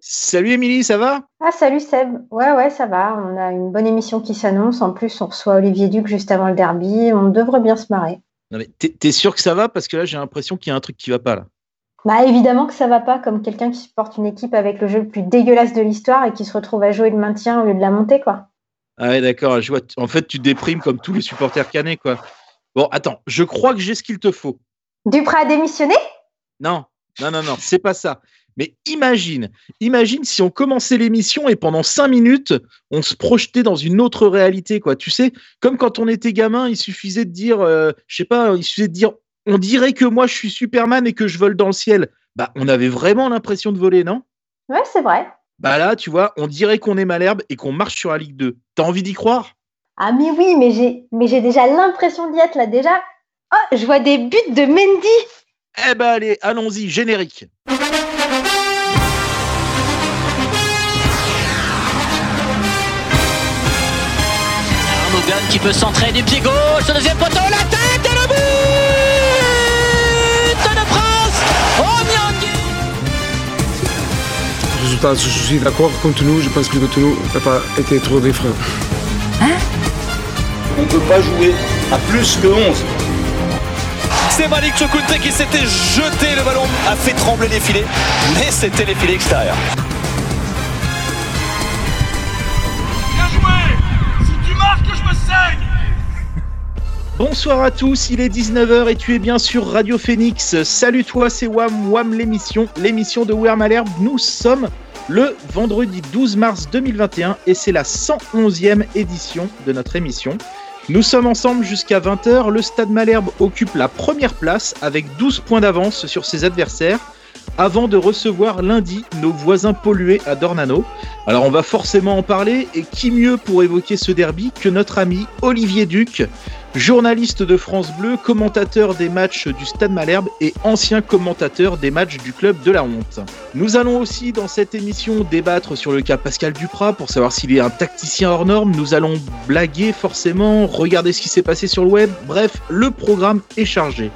Salut Émilie, ça va? Ah salut Seb, ouais ouais ça va, on a une bonne émission qui s'annonce, en plus on reçoit Olivier Duc juste avant le derby, on devrait bien se marrer. Non mais t'es sûr que ça va? Parce que là j'ai l'impression qu'il y a un truc qui va pas là. Bah évidemment que ça va pas, comme quelqu'un qui supporte une équipe avec le jeu le plus dégueulasse de l'histoire et qui se retrouve à jouer le maintien au lieu de la montée quoi. Ah ouais d'accord, je vois, en fait tu déprimes comme tous les supporters canets quoi. Bon attends, je crois que j'ai ce qu'il te faut. Duprat a démissionné Non, non, non, non, c'est pas ça. Mais imagine, imagine si on commençait l'émission et pendant cinq minutes, on se projetait dans une autre réalité, quoi. Tu sais, comme quand on était gamin, il suffisait de dire, euh, je sais pas, il suffisait de dire, on dirait que moi je suis Superman et que je vole dans le ciel. Bah, on avait vraiment l'impression de voler, non? Ouais, c'est vrai. Bah là, tu vois, on dirait qu'on est Malherbe et qu'on marche sur la Ligue 2. T'as envie d'y croire? Ah mais oui, mais j'ai, mais j'ai déjà l'impression d'y être là. Déjà, oh, je vois des buts de Mendy. Eh ben allez, allons-y, générique. Arnogan qui peut centrer du pied gauche, au deuxième poteau, la tête et le but de France Oh Résultat, je suis d'accord contre nous, je pense que contre nous n'a pas été trop des freins. Hein On ne peut pas jouer à plus que 11. C'est Malik Chokunte qui s'était jeté, le ballon a fait trembler les filets, mais c'était les filets extérieurs. Bonsoir à tous, il est 19h et tu es bien sur Radio Phoenix. Salut toi, c'est Wam, Wam l'émission, l'émission de Where Malherbe. Nous sommes le vendredi 12 mars 2021 et c'est la 111e édition de notre émission. Nous sommes ensemble jusqu'à 20h. Le Stade Malherbe occupe la première place avec 12 points d'avance sur ses adversaires avant de recevoir lundi nos voisins pollués à Dornano. Alors on va forcément en parler et qui mieux pour évoquer ce derby que notre ami Olivier Duc, journaliste de France Bleu, commentateur des matchs du Stade Malherbe et ancien commentateur des matchs du club de la honte. Nous allons aussi dans cette émission débattre sur le cas Pascal Duprat pour savoir s'il est un tacticien hors norme. Nous allons blaguer forcément, regarder ce qui s'est passé sur le web. Bref, le programme est chargé.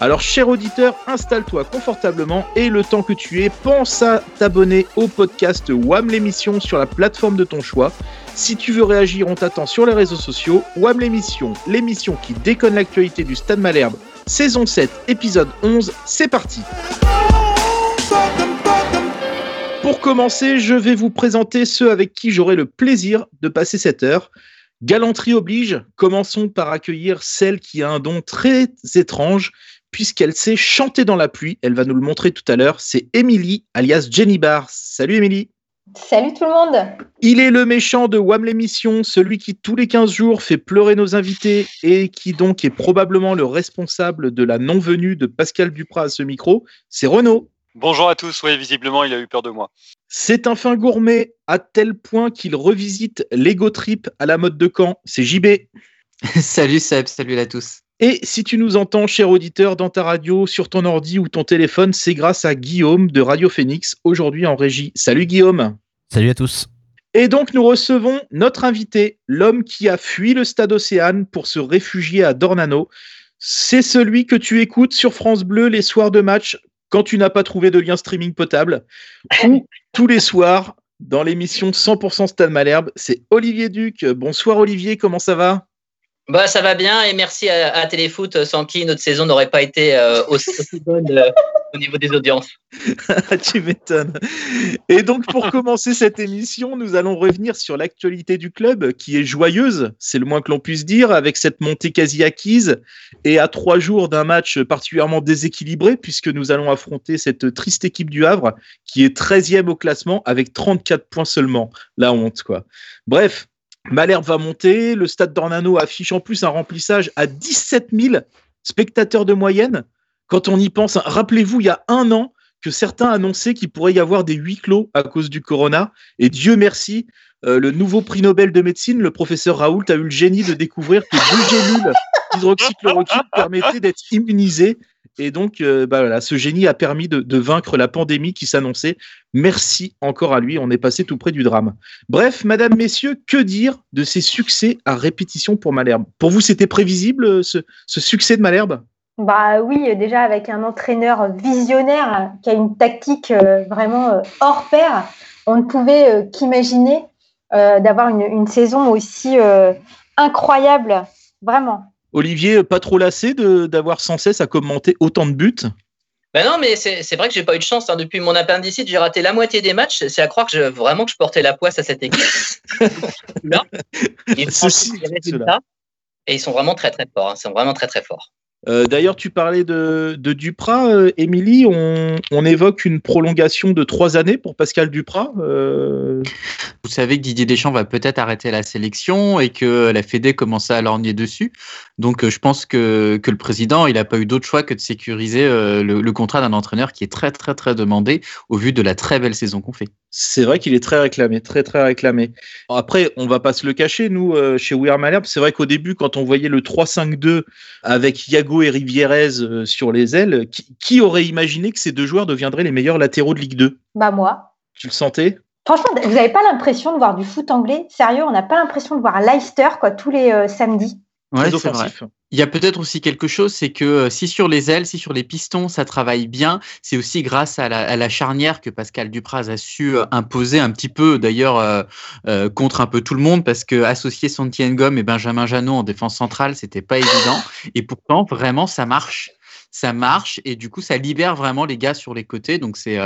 Alors, cher auditeur, installe-toi confortablement et le temps que tu es, pense à t'abonner au podcast WAM l'émission sur la plateforme de ton choix. Si tu veux réagir, on t'attend sur les réseaux sociaux. WAM l'émission, l'émission qui déconne l'actualité du Stade Malherbe, saison 7, épisode 11, c'est parti. Pour commencer, je vais vous présenter ceux avec qui j'aurai le plaisir de passer cette heure. Galanterie oblige, commençons par accueillir celle qui a un don très étrange puisqu'elle sait chanter dans la pluie. Elle va nous le montrer tout à l'heure. C'est Émilie, alias Jenny Barr. Salut Émilie. Salut tout le monde. Il est le méchant de WAM l'émission, celui qui tous les 15 jours fait pleurer nos invités et qui donc est probablement le responsable de la non-venue de Pascal Duprat à ce micro. C'est Renaud. Bonjour à tous, oui, visiblement il a eu peur de moi. C'est un fin gourmet à tel point qu'il revisite l'ego trip à la mode de camp. C'est JB. salut Seb, salut à tous. Et si tu nous entends, cher auditeur, dans ta radio, sur ton ordi ou ton téléphone, c'est grâce à Guillaume de Radio Phoenix, aujourd'hui en régie. Salut Guillaume. Salut à tous. Et donc nous recevons notre invité, l'homme qui a fui le stade Océane pour se réfugier à Dornano. C'est celui que tu écoutes sur France Bleu les soirs de match quand tu n'as pas trouvé de lien streaming potable ou tous les soirs dans l'émission 100% Stade Malherbe. C'est Olivier Duc. Bonsoir Olivier, comment ça va? Bah, ça va bien et merci à, à, Téléfoot sans qui notre saison n'aurait pas été euh, aussi, aussi, bonne euh, au niveau des audiences. tu m'étonnes. Et donc pour commencer cette émission, nous allons revenir sur l'actualité du club qui est joyeuse, c'est le moins que l'on puisse dire, avec cette montée quasi acquise et à trois jours d'un match particulièrement déséquilibré puisque nous allons affronter cette triste équipe du Havre qui est 13e au classement avec 34 points seulement. La honte quoi. Bref, Malherbe va monter. Le stade d'Ornano affiche en plus un remplissage à 17 000 spectateurs de moyenne. Quand on y pense, rappelez-vous, il y a un an que certains annonçaient qu'il pourrait y avoir des huis clos à cause du corona. Et Dieu merci, euh, le nouveau prix Nobel de médecine, le professeur Raoult, a eu le génie de découvrir que deux gélules d'hydroxychloroquine permettaient d'être immunisés. Et donc, euh, bah ce génie a permis de, vaincre la pandémie qui s'annonçait. Merci encore à lui, on est passé tout près du drame. Bref, madame, messieurs, que dire de ces succès à répétition pour Malherbe? Pour vous, c'était prévisible ce, ce, succès de Malherbe? Bah oui, déjà avec un entraîneur visionnaire qui a une tactique vraiment hors pair, on ne pouvait qu'imaginer d'avoir une, saison aussi incroyable, vraiment. Olivier, pas trop lassé d'avoir sans cesse à commenter autant de buts? Ben non, mais c'est vrai que j'ai pas eu de chance. Hein. Depuis mon appendicite, j'ai raté la moitié des matchs. C'est à croire que je, vraiment que je portais la poisse à cette équipe. là, et, et ils sont vraiment très très forts. Hein. Ils sont vraiment très très forts. Euh, d'ailleurs, tu parlais de, Duprat, euh, Émilie. On, évoque une prolongation de trois années pour Pascal Duprat. Euh. Vous savez que Didier Deschamps va peut-être arrêter la sélection et que la Fédé commence à lorgner dessus. Donc, je pense que, le président, il n'a pas eu d'autre choix que de sécuriser le, contrat d'un entraîneur qui est très, très, très demandé au vu de la très belle saison qu'on fait. C'est vrai qu'il est très réclamé, très, très réclamé. Après, on va pas se le cacher, nous, chez We Are Malherbe. C'est vrai qu'au début, quand on voyait le 3-5-2 avec Yago et Rivierez euh, sur les ailes, qui, aurait imaginé que ces deux joueurs deviendraient les meilleurs latéraux de Ligue 2 Bah moi. Tu le sentais? Franchement, vous n'avez pas l'impression de voir du foot anglais? Sérieux, on n'a pas l'impression de voir Leicester quoi, tous les euh, samedis. Ouais, c'est vrai. Il y a peut-être aussi quelque chose, c'est que euh, si sur les ailes, si sur les pistons, ça travaille bien, c'est aussi grâce à la, charnière que Pascal Dupraz a su euh, imposer un petit peu, d'ailleurs, euh, contre un peu tout le monde, parce que associer Santi Ngom et Benjamin Janot en défense centrale, c'était pas évident. Et pourtant, vraiment, ça marche ça marche et du coup ça libère vraiment les gars sur les côtés donc c'est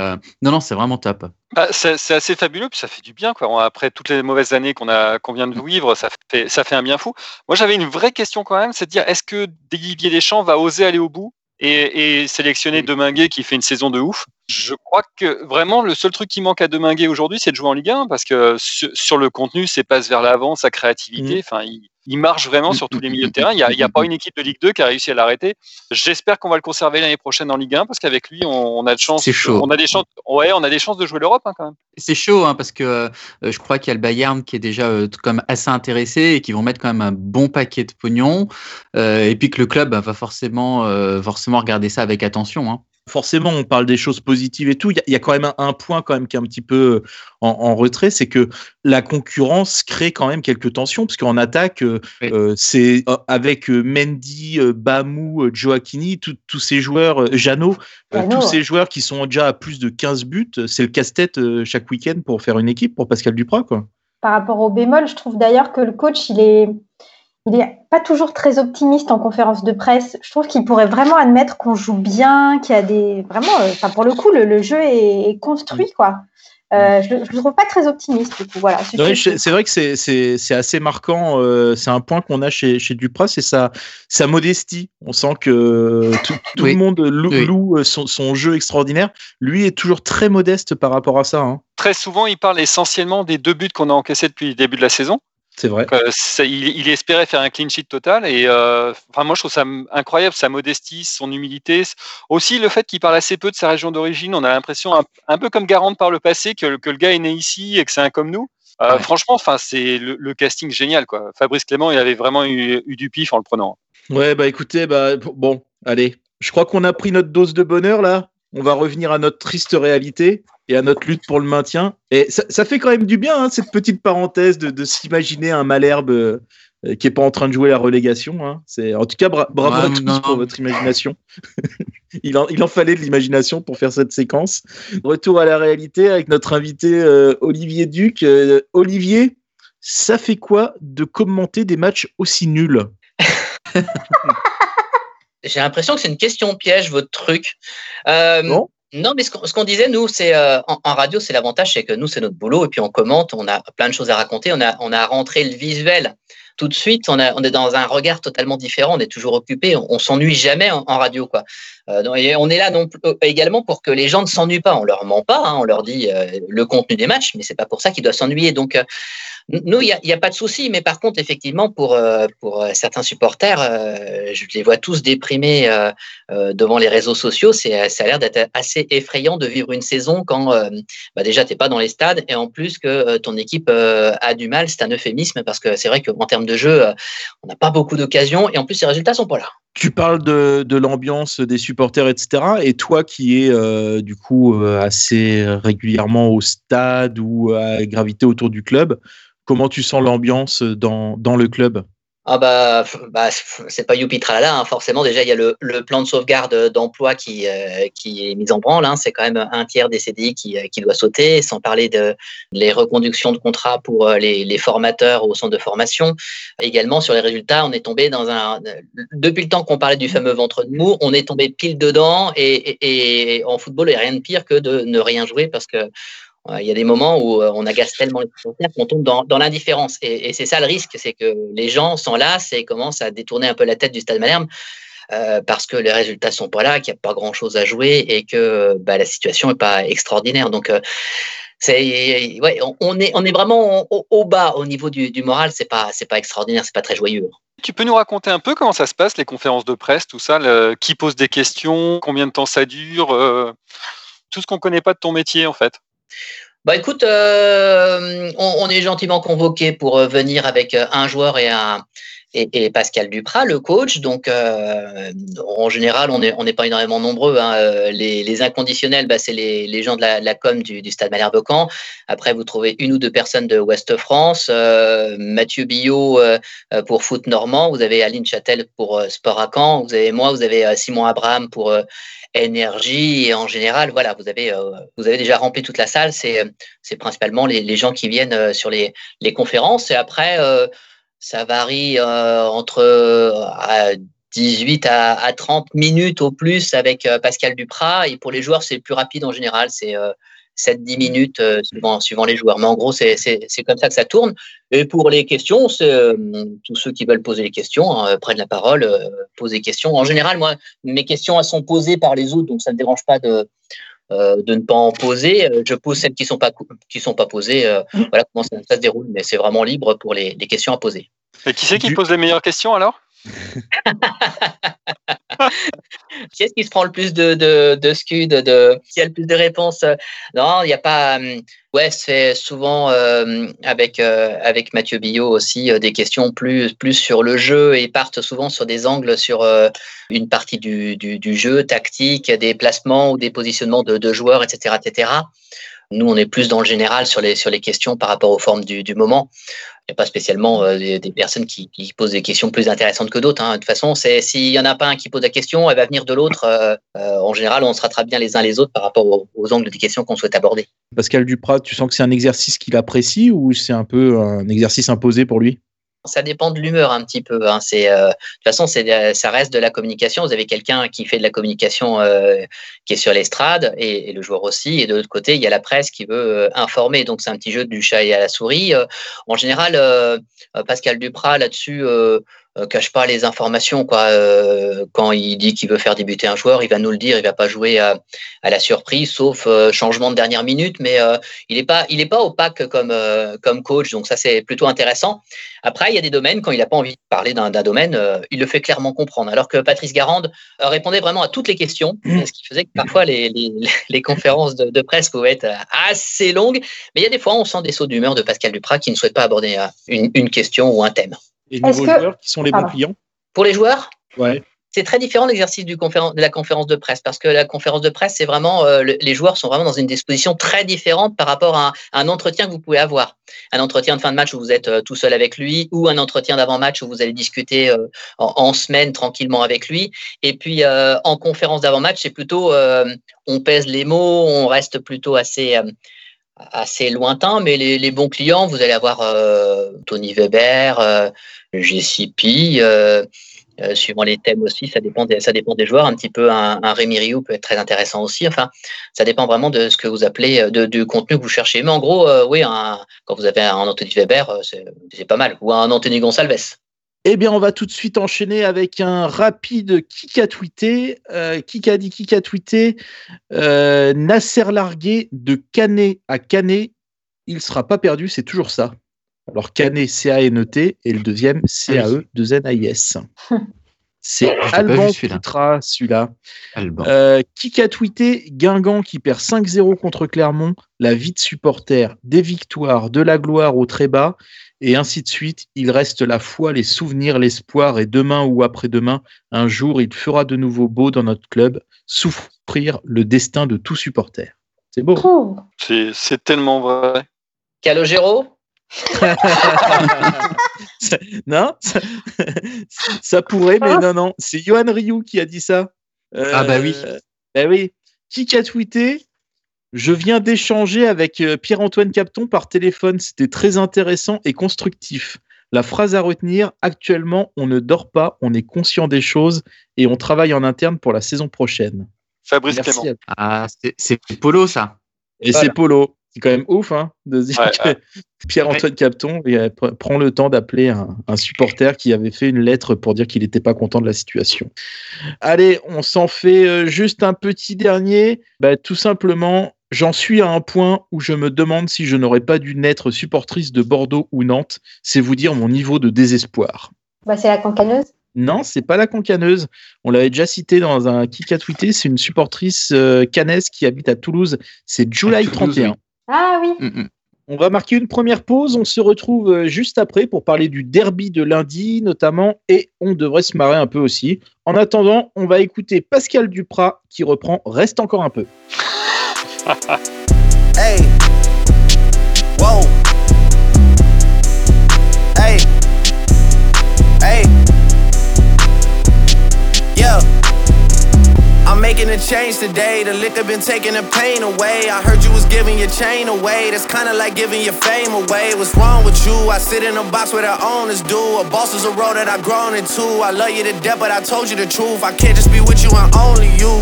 non non c'est vraiment top bah, c'est assez fabuleux puis ça fait du bien quoi après toutes les mauvaises années qu'on a qu'on vient de vivre ça fait ça fait un bien fou moi j'avais une vraie question quand même c'est de dire est-ce que Didier Deschamps va oser aller au bout et, et sélectionner Deminguet qui fait une saison de ouf? Je crois que vraiment le seul truc qui manque à Deminguet aujourd'hui, c'est de jouer en Ligue 1 parce que sur, le contenu, c'est passe vers l'avant, sa créativité. Mmh. Enfin, il, il marche vraiment sur tous les milieux de terrain. Il n'y a, pas une équipe de Ligue 2 qui a réussi à l'arrêter. J'espère qu'on va le conserver l'année prochaine en Ligue 1 parce qu'avec lui, on, a de chance. C'est chaud. On a des chances. Ouais, on a des chances de jouer l'Europe hein, quand même. C'est chaud hein, parce que euh, je crois qu'il y a le Bayern qui est déjà euh, comme assez intéressé et qui vont mettre quand même un bon paquet de pognon. Euh, et puis que le club bah, va forcément, forcément regarder ça avec attention. Hein forcément, on parle des choses positives et tout. Il y, a quand même un, point quand même qui est un petit peu euh, en, retrait, c'est que la concurrence crée quand même quelques tensions, parce qu'en attaque, euh, euh, c'est avec Mendy, Bamou, Joaquini, tous ces joueurs, Jeannot, tous ces joueurs qui sont déjà à plus de 15 buts, c'est le casse-tête chaque week-end pour faire une équipe pour Pascal Duprat. Quoi. Par rapport au bémol, je trouve d'ailleurs que le coach, il est il n'est pas toujours très optimiste en conférence de presse. Je trouve qu'il pourrait vraiment admettre qu'on joue bien, qu'il y a des. Vraiment, euh, enfin, pour le coup, le, jeu est, construit, quoi. Euh, je ne le trouve pas très optimiste, du coup. Voilà, c'est vrai que c'est assez marquant. Euh, c'est un point qu'on a chez, chez Duprat, c'est sa, sa modestie. On sent que tout, le monde loue, son, jeu extraordinaire. Lui est toujours très modeste par rapport à ça. Hein. Très souvent, il parle essentiellement des deux buts qu'on a encaissés depuis le début de la saison. C'est vrai. Euh, il, espérait faire un clean sheet total et euh, enfin moi je trouve ça incroyable sa modestie, son humilité, aussi le fait qu'il parle assez peu de sa région d'origine. On a l'impression un, peu comme Garante par le passé que, que, le gars est né ici et que c'est un comme nous. Euh, franchement, enfin c'est le, casting génial quoi. Fabrice Clément, il avait vraiment eu, du pif en le prenant. Ouais bah écoutez bah bon allez, je crois qu'on a pris notre dose de bonheur là. On va revenir à notre triste réalité et à notre lutte pour le maintien. Et ça, fait quand même du bien, hein, cette petite parenthèse de, s'imaginer un Malherbe euh, qui n'est pas en train de jouer la relégation. Hein. C'est, en tout cas, bravo à tous pour votre imagination. il, en, il, en, fallait de l'imagination pour faire cette séquence. Retour à la réalité avec notre invité euh, Olivier Duc. Euh, Olivier, ça fait quoi de commenter des matchs aussi nuls? J'ai l'impression que c'est une question piège, votre truc. Euh, non, mais ce qu'on disait, nous, c'est euh, en, radio, c'est l'avantage, c'est que nous, c'est notre boulot, et puis on commente, on a plein de choses à raconter, on a, on a rentré le visuel tout de suite, on, a, on est dans un regard totalement différent, on est toujours occupé, on, s'ennuie jamais en, radio, quoi. Euh, on est là euh, également pour que les gens ne s'ennuient pas. On leur ment pas, hein, on leur dit le contenu des matchs, mais c'est pas pour ça qu'ils doivent s'ennuyer. Donc nous, il n'y a, pas de souci, mais par contre, effectivement, pour, euh, euh, certains supporters, euh, je les vois tous déprimés devant les réseaux sociaux. C'est, ça a l'air d'être assez effrayant de vivre une saison quand bah déjà, tu n'es pas dans les stades et en plus que ton équipe a du mal. C'est un euphémisme parce que c'est vrai qu'en termes de jeu, on n'a pas beaucoup d'occasions et en plus, les résultats sont pas là. Tu parles de, l'ambiance des supporters, etc. Et toi qui es du coup assez régulièrement au stade ou à graviter autour du club, Comment tu sens l'ambiance dans, le club? Ah bah, bah c'est pas youpi tralala, hein. forcément déjà il y a le, le plan de sauvegarde d'emploi qui, euh, qui est mis en branle, hein. c'est quand même un tiers des CDI qui, euh, qui doit sauter, sans parler de les reconductions de contrats pour euh, les, les, formateurs au centre de formation. Également sur les résultats, on est tombé dans un depuis le temps qu'on parlait du fameux ventre de mou, on est tombé pile dedans et, et, et en football il n'y a rien de pire que de ne rien jouer parce que il y a des moments où euh, on agace tellement les supporters qu'on tombe dans, l'indifférence. Et, c'est ça le risque, c'est que les gens s'en lassent et commencent à détourner un peu la tête du Stade Malherbe euh, parce que les résultats sont pas là, qu'il n'y a pas grand-chose à jouer et que bah, la situation n'est pas extraordinaire. Donc, euh, c'est, ouais, on, est, on est vraiment au, bas au niveau du, moral. C'est pas, c'est pas extraordinaire, c'est pas très joyeux. Tu peux nous raconter un peu comment ça se passe, les conférences de presse, tout ça, qui pose des questions, combien de temps ça dure, tout ce qu'on connaît pas de ton métier en fait? Bah écoute, euh, on, est gentiment convoqué pour euh, venir avec euh, un joueur et un et, Pascal Duprat, le coach. Donc en général, on n'est pas énormément nombreux. Hein. Les, inconditionnels, bah, c'est les, gens de la, com du, Stade Malherbe Caen. Après, vous trouvez une ou deux personnes de Ouest France. Mathieu Billot pour foot normand. Vous avez Aline Châtel pour sport à Caen. Vous avez moi. Vous avez Simon Abraham pour énergie et en général, voilà, vous avez, euh, vous avez déjà rempli toute la salle. C'est, principalement les, les, gens qui viennent euh, sur les, conférences et après, euh, ça varie entre 18 à, à, 30 minutes au plus avec Pascal Duprat et pour les joueurs, c'est plus rapide en général. C'est 7-10 minutes euh, suivant, les joueurs. Mais en gros, c'est comme ça que ça tourne. Et pour les questions, euh, tous ceux qui veulent poser les questions hein, prennent la parole, euh, posent des questions. En général, moi, mes questions sont posées par les autres, donc ça ne dérange pas de, de ne pas en poser. Je pose celles qui ne sont, pas, qui sont pas posées. voilà comment ça, se déroule, mais c'est vraiment libre pour les, les, questions à poser. Et qui c'est qui pose les meilleures questions alors? qui est-ce qui se prend le plus de, de, de scud de, Qui a le plus de réponses? Non, il n'y a pas. Euh, ouais, c'est souvent euh, avec, euh, avec Mathieu Billot aussi des questions plus, plus sur le jeu et partent souvent sur des angles sur une partie du, du, du, jeu, tactique, des placements ou des positionnements de, de joueurs, etc., etc. Nous, on est plus dans le général sur les, sur les questions par rapport aux formes du, du moment. Il n'y a pas spécialement euh, des, personnes qui, posent des questions plus intéressantes que d'autres. Hein. De toute façon, s'il n'y en a pas un qui pose la question, elle va venir de l'autre. Euh, euh, en général, on se rattrape bien les uns les autres par rapport aux, aux angles des questions qu'on souhaite aborder. Pascal Duprat, tu sens que c'est un exercice qu'il apprécie ou c'est un peu un exercice imposé pour lui? Ça dépend de l'humeur un petit peu. Hein. C'est, euh, de toute façon, euh, ça reste de la communication. Vous avez quelqu'un qui fait de la communication euh, qui est sur l'estrade et, le joueur aussi. Et de l'autre côté, il y a la presse qui veut informer. Donc, c'est un petit jeu du chat et à la souris. en général, Pascal Duprat, là-dessus, cache pas les informations. Quoi. Euh, quand il dit qu'il veut faire débuter un joueur, il va nous le dire, il va pas jouer à, la surprise, sauf euh, changement de dernière minute, mais il n'est pas, il est pas opaque comme, comme coach, donc ça c'est plutôt intéressant. Après, il y a des domaines, quand il n'a pas envie de parler d'un domaine, il le fait clairement comprendre. Alors que Patrice Garande répondait vraiment à toutes les questions, ce qui faisait que parfois les, les, les conférences de, de, presse pouvaient être assez longues. Mais il y a des fois, on sent des sauts d'humeur de Pascal Duprat qui ne souhaite pas aborder une, une question ou un thème. Et niveau joueurs, qui sont les bons clients Pour les joueurs Ouais. C'est très différent l'exercice du de la conférence de presse parce que la conférence de presse, c'est vraiment euh, les joueurs sont vraiment dans une disposition très différente par rapport à un, entretien que vous pouvez avoir. Un entretien de fin de match où vous êtes euh, tout seul avec lui ou un entretien d'avant-match où vous allez discuter euh, en, semaine tranquillement avec lui. Et puis en conférence d'avant-match, c'est plutôt on pèse les mots, on reste plutôt assez assez lointain, mais les, bons clients, vous allez avoir Tony Weber, GCP, euh, euh, suivant les thèmes aussi, ça dépend des, ça dépend des joueurs. Un petit peu un, un Rémi Rioux peut être très intéressant aussi. Enfin, ça dépend vraiment de ce que vous appelez, euh, de, du contenu que vous cherchez. Mais en gros, oui, un, quand vous avez un Anthony Weber, c'est pas mal. Ou un Anthony Gonsalves. Eh bien, on va tout de suite enchaîner avec un rapide qui a tweeté. qui a dit, qui a tweeté Nasser largué de Canet à Canet, il sera pas perdu, c'est toujours ça. Alors Canet, C-A-N-E-T, et le deuxième, C-A-E, 2-N-A-I-S. C'est Alban Foutra, celui-là. Euh, qui a tweeté Guingamp qui perd 5-0 contre Clermont, la vie de supporter, des victoires, de la gloire au très bas, et ainsi de suite. Il reste la foi, les souvenirs, l'espoir, et demain ou après-demain, un jour, il fera de nouveau beau dans notre club, souffrir le destin de tout supporter. C'est beau. Oh. C'est tellement vrai. Calogero non, ça, ça pourrait, mais non, non. C'est Johan Ryu qui a dit ça. Ah bah oui. Euh, Bah oui. Qui a tweeté? Je viens d'échanger avec euh, Pierre-Antoine Capton par téléphone. C'était très intéressant et constructif. La phrase à retenir actuellement, on ne dort pas, on est conscient des choses et on travaille en interne pour la saison prochaine. Fabrice Merci Clément. à- Ah, c'est- c'est Polo, ça. Et Voilà. c'est Polo. C'est quand même ouf hein, de se dire Ouais, que ouais. Pierre-Antoine Capton prend le temps d'appeler un, un supporter qui avait fait une lettre pour dire qu'il n'était pas content de la situation. Allez, on s'en fait euh, juste un petit dernier. Bah, tout simplement, j'en suis à un point où je me demande si je n'aurais pas dû naître supportrice de Bordeaux ou Nantes. C'est vous dire mon niveau de désespoir. Bah, c'est la cancaneuse. Non, c'est pas la concaneuse. On l'avait déjà cité dans un kick à tweeter. C'est une supportrice euh, canaise qui habite à Toulouse. C'est July Toulouse, 31. Ah oui. Mm, mm. On va marquer une première pause. On se retrouve euh, juste après pour parler du derby de lundi, notamment, et on devrait se marrer un peu aussi. En attendant, on va écouter Pascal Duprat qui reprend Reste encore un peu. Hey. I'm making a change today. The liquor been taking the pain away. I heard you was giving your chain away. That's kinda like giving your fame away. What's wrong with you? I sit in a box where the owners do. A boss is a role that I've grown into. I love you to death, but I told you the truth. I can't just be with you and only you.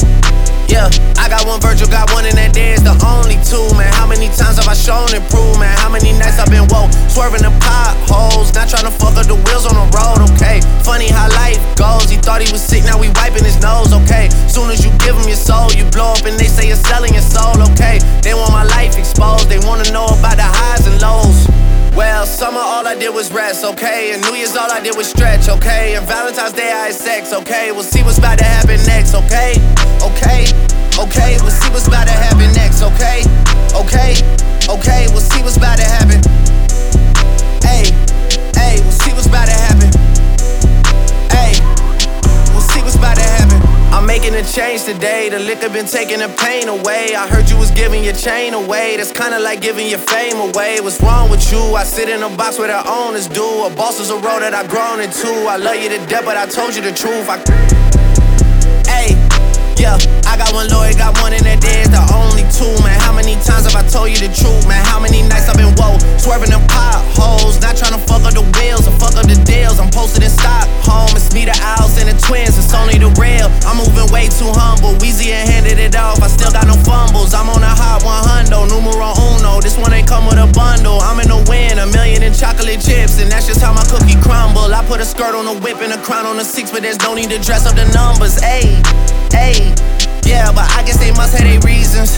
Yeah, I got one Virgil, got one in that it's the only two, man. How many times have I shown and proved, man? How many nights I've been woke, swerving the potholes, not trying to fuck up the wheels on the road, okay? Funny how life goes, he thought he your soul, you blow up and they say you're selling your soul, okay? They want my life exposed, they wanna know about the highs and lows. Well, summer all I did was rest, okay? And New Year's all I did was stretch, okay? And Valentine's Day I had sex, okay? We'll see what's about to happen next, okay? Okay, okay, we'll see what's about to happen next, okay? Okay, okay, we'll see what's about to happen. Hey, hey, we'll see what's about to happen. I'm making a change today. The liquor been taking the pain away. I heard you was giving your chain away. That's kinda like giving your fame away. What's wrong with you? I sit in a box where the owners do. A boss is a role that I've grown into. I love you to death, but I told you the truth. I Hey, yeah, I got one lawyer, got one in that it's the only two, man. How many times have I told you the truth, man? How many nights I've been woke, swerving them potholes, not trying to fuck up the wheels or fuck up the deals. I'm posted in Stockholm, it's me, the Owls, and the twins, it's only the real. I'm moving way too humble, Weezy and handed it off, I still got no fumbles. I'm on a hot 100, numero uno, this one ain't come with a bundle. I'm in the win, a million in chocolate chips, and that's just how my cookie crumble. I put a skirt on the whip and a crown on the six, but there's no need to dress up the numbers, ayy. Hey, yeah, but I guess they must have their reasons.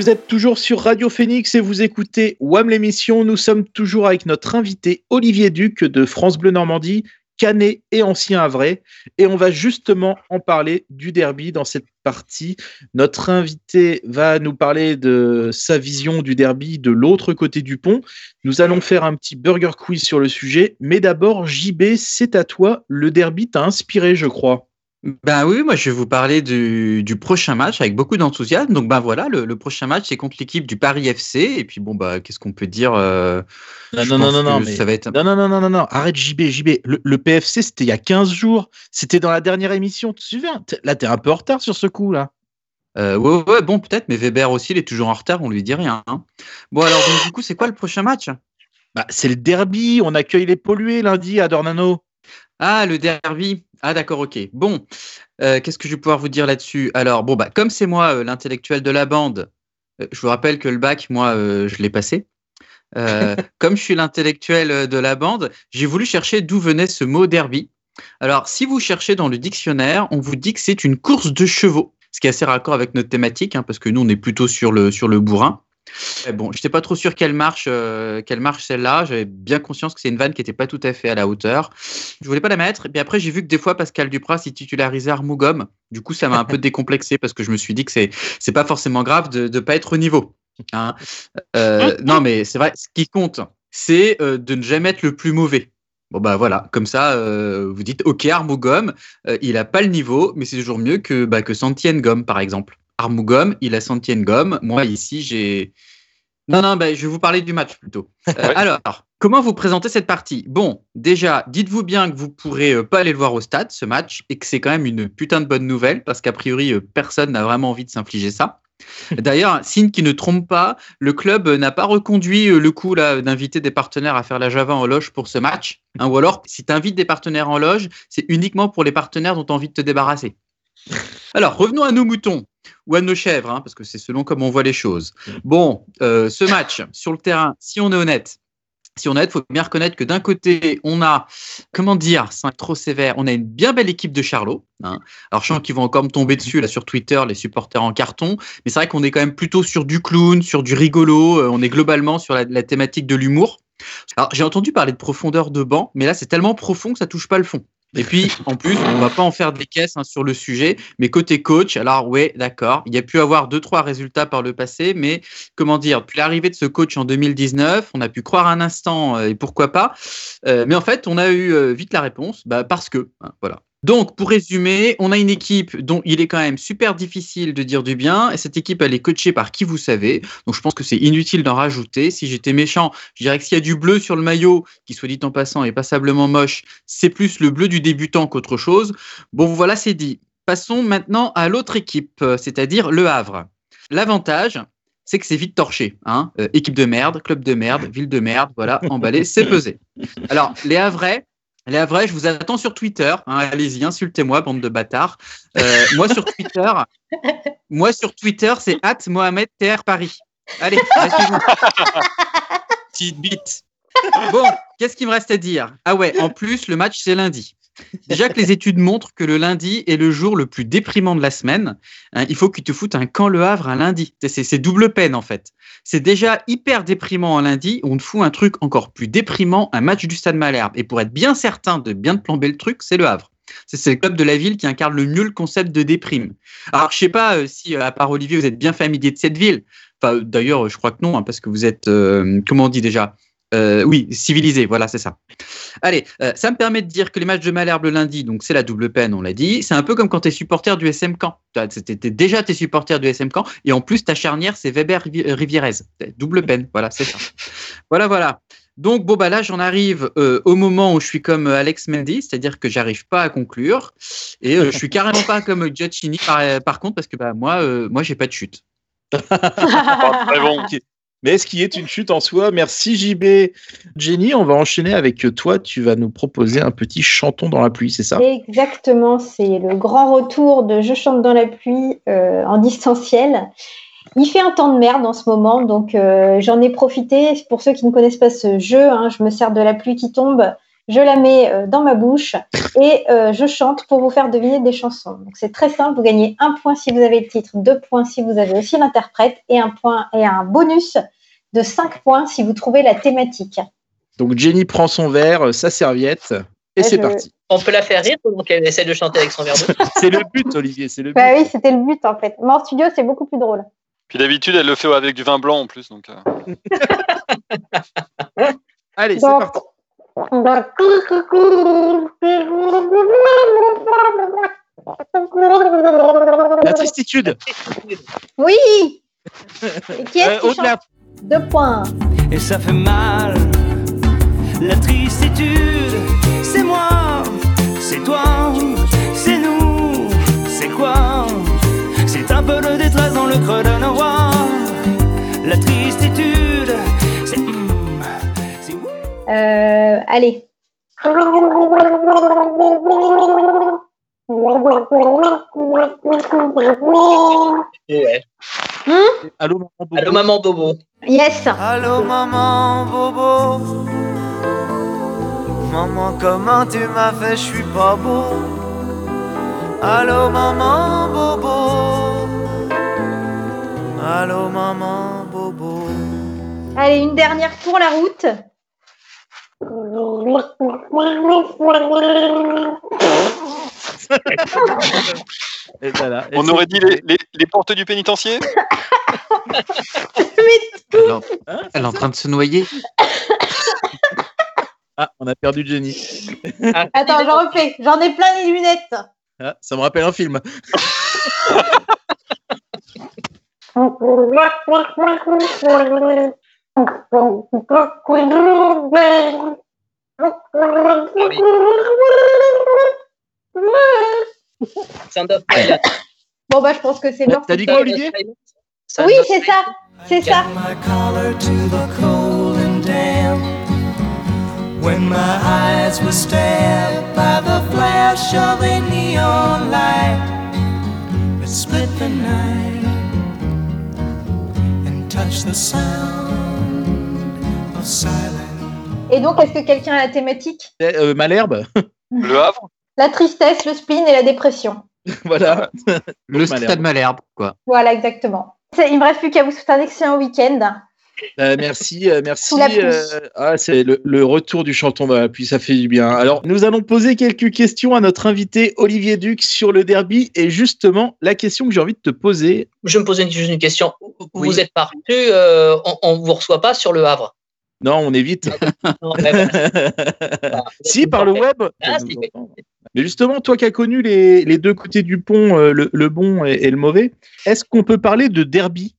Vous êtes toujours sur Radio Phoenix et vous écoutez WAM l'émission. Nous sommes toujours avec notre invité Olivier Duc de France Bleu Normandie, Canet et ancien Havrais. Et on va justement en parler du derby dans cette partie. Notre invité va nous parler de sa vision du derby de l'autre côté du pont. Nous allons faire un petit burger quiz sur le sujet. Mais d'abord, JB, c'est à toi. Le derby t'a inspiré, je crois. Ben oui, moi je vais vous parler du, du prochain match avec beaucoup d'enthousiasme. Donc ben voilà, le, le prochain match c'est contre l'équipe du Paris FC. Et puis bon bah qu'est-ce qu'on peut dire euh, Non, non, non, non, non, mais- ça va être. non, non, non, non, non, non, arrête JB, JB. Le, le PFC, c'était il y a 15 jours. C'était dans la dernière émission, tu te souviens? Là, t'es un peu en retard sur ce coup, là. Euh, ouais, ouais, ouais, bon peut-être, mais Weber aussi il est toujours en retard, on lui dit rien. hein. Bon alors donc, du coup c'est quoi le prochain match? Bah, c'est le derby, on accueille les pollués lundi à Dornano. Ah le derby. Ah d'accord, ok. Bon, euh, qu'est-ce que je vais pouvoir vous dire là-dessus? Alors, bon, bah, comme c'est moi euh, l'intellectuel de la bande, euh, je vous rappelle que le bac, moi, je l'ai passé. Comme je suis l'intellectuel de la bande, j'ai voulu chercher d'où venait ce mot derby. Alors, si vous cherchez dans le dictionnaire, on vous dit que c'est une course de chevaux, ce qui est assez raccord avec notre thématique, hein, parce que nous, on est plutôt sur le, sur le bourrin. Eh bon, je n'étais pas trop sûr qu'elle marche, euh, qu'elle marche celle-là. J'avais bien conscience que c'est une vanne qui n'était pas tout à fait à la hauteur. Je voulais pas la mettre. Et puis après, j'ai vu que des fois, Pascal Dupras il titularisait Armougom. Du coup, ça m'a un peu décomplexé parce que je me suis dit que c'est c'est pas forcément grave de ne pas être au niveau. hein. Euh, non, mais c'est vrai. Ce qui compte, c'est euh, de ne jamais être le plus mauvais. Bon bah voilà, comme ça, vous dites ok Armougom, il a pas le niveau, mais c'est toujours mieux que bah, que Santien Gomme par exemple. Armougom, il a Santien Gomme. Moi ici, j'ai non, non, bah, je vais vous parler du match plutôt. Euh, Alors, comment vous présentez cette partie? Bon, déjà, dites-vous bien que vous pourrez euh, pas aller le voir au stade, ce match, et que c'est quand même une putain de bonne nouvelle, parce qu'a priori, euh, personne n'a vraiment envie de s'infliger ça. D'ailleurs, signe qui ne trompe pas, le club n'a pas reconduit le coup d'inviter des partenaires à faire la Java en loge pour ce match. hein, ou alors, si tu invites des partenaires en loge, c'est uniquement pour les partenaires dont tu as envie de te débarrasser. Alors, revenons à nos moutons ou à nos chèvres, hein, parce que c'est selon comment on voit les choses. Bon, euh, ce match sur le terrain, si on est honnête, si on est faut bien reconnaître que d'un côté, on a, comment dire, être trop sévère, on a une bien belle équipe de Charlot. hein. Alors, je sens qu'ils vont encore me tomber dessus là sur Twitter, les supporters en carton, mais c'est vrai qu'on est quand même plutôt sur du clown, sur du rigolo. euh, on est globalement sur la, la thématique de l'humour. Alors, j'ai entendu parler de profondeur de banc, mais là, c'est tellement profond que ça touche pas le fond. Et puis, en plus, on va pas en faire des caisses hein, sur le sujet, mais côté coach, alors ouais, d'accord, il y a pu avoir deux, trois résultats par le passé, mais comment dire, depuis l'arrivée de ce coach en 2019, on a pu croire un instant, euh, et pourquoi pas, Euh, mais en fait, on a eu euh, vite la réponse, bah, parce que, hein, voilà. Donc, pour résumer, on a une équipe dont il est quand même super difficile de dire du bien, et cette équipe, elle est coachée par qui vous savez, donc je pense que c'est inutile d'en rajouter. Si j'étais méchant, je dirais que s'il y a du bleu sur le maillot, qui soit dit en passant est passablement moche, c'est plus le bleu du débutant qu'autre chose. Bon, voilà, c'est dit. Passons maintenant à l'autre équipe, c'est-à-dire le Havre. L'avantage, c'est que c'est vite torché. Hein Euh, équipe de merde, club de merde, ville de merde, voilà, emballé, c'est pesé. Alors, les Havrais, les Havrais, je vous attends sur Twitter. hein, Allez-y, insultez-moi, bande de bâtards. Euh, moi, sur Twitter, moi, sur Twitter, c'est at Mohamed TR Paris. Allez, lâchez-vous. Petite bite. Bon, qu'est-ce qu'il me reste à dire? Ah ouais, en plus, le match, c'est lundi. Déjà que les études montrent que le lundi est le jour le plus déprimant de la semaine, hein, il faut qu'ils te foutent un camp le Havre un lundi. C'est- double peine en fait. C'est déjà hyper déprimant un lundi, on te fout un truc encore plus déprimant, un match du Stade Malherbe. Et pour être bien certain de bien te plomber le truc, c'est le Havre. C'est c'est le club de la ville qui incarne le mieux le concept de déprime. Alors je sais pas euh, si, euh, à part Olivier, vous êtes bien familier de cette ville. Enfin, d'ailleurs, je crois que non, hein, parce que vous êtes, euh, comment on dit déjà? Euh, Oui, civilisé, voilà, c'est ça. Allez, euh, ça me permet de dire que les matchs de Malherbe lundi, donc c'est la double peine, on l'a dit. C'est un peu comme quand tu es supporter du SM. Tu étais déjà tes supporters du SM Caen, et en plus ta charnière, c'est Weber euh, Rivierez. Double peine, voilà, c'est ça. Voilà, voilà. Donc, bon, bah là, j'en arrive au moment où je suis comme Alex Mendy, c'est-à-dire que j'arrive pas à conclure. Et je suis carrément pas comme Giacchini, par, par contre, parce que bah, moi, moi j'ai pas de chute. Très bon. Mais est-ce qu'il est une chute en soi Merci JB. Jenny, on va enchaîner avec toi. Tu vas nous proposer un petit chanton dans la pluie, c'est ça? Exactement, c'est le grand retour de Je chante dans la pluie euh, en distanciel. Il fait un temps de merde en ce moment, donc euh, j'en ai profité. Pour ceux qui ne connaissent pas ce jeu, hein, je me sers de la pluie qui tombe, je la mets euh, dans ma bouche et euh, je chante pour vous faire deviner des chansons. Donc c'est très simple, vous gagnez un point si vous avez le titre, deux points si vous avez aussi l'interprète et un point et un bonus de 5 points si vous trouvez la thématique. Donc Jenny prend son verre, euh, sa serviette, et c'est je- parti. On peut la faire rire pendant qu'elle essaie de chanter avec son verre d'eau. C'est le but, Olivier, c'est le but. Bah oui, c'était le but en fait. Mais en studio, c'est beaucoup plus drôle. Puis d'habitude, elle le fait avec du vin blanc en plus. Donc, euh. Allez, c'est Donc- parti. La tristitude. Oui Et qui est-ce Euh, qui au-delà. chante Deux points. et ça fait mal. La tristitude, c'est moi, c'est toi, c'est nous, c'est quoi? C'est un peu de détresse dans le creux de nos voix. La tristitude, Euh, allez, Ouais. Allô, maman Bobo. Allô, maman Bobo. Yes. Allô maman Bobo Maman comment tu m'as fait, je suis pas beau Allô maman Bobo Allô maman Bobo Allez, une dernière pour la route. Et voilà. Et On aurait dit les, les, les portes du pénitencier? Elle est en- elle est en train de se noyer. Ah, on a perdu Jenny. Attends, j'en refais. J'en ai plein les lunettes. Ah, ça me rappelle un film. Sound of Silence. Bon, bah, je pense que c'est l'heure. T'as dit quoi, Olivier Sound Oui, c'est ça. C'est ça. My collar to the cold and damp When my eyes were stabbed by the flash of a neon light It split the night and touched the sound of silence Et donc, est-ce que quelqu'un a la thématique euh, Malherbe? Le Havre? La tristesse, le spleen et la dépression. Voilà. Le Malherbe. stade Malherbe, quoi. Voilà, exactement. C'est- Il me reste plus qu'à vous souhaiter un excellent week-end. Euh, merci, euh, merci. Sous la pluie. euh, ah, c'est le, le retour du chanton dans la pluie, ça fait du bien. Alors, nous allons poser quelques questions à notre invité Olivier Duc sur le derby. Et justement, la question que j'ai envie de te poser. Je me posais une, juste une question. Oui. Vous êtes parti, euh, on ne vous reçoit pas sur le Havre Non, on évite. Voilà. si, par le web. Ah. Mais justement, toi qui as connu les, les deux côtés du pont, euh, le, le bon et, et le mauvais, est-ce qu'on peut parler de derby?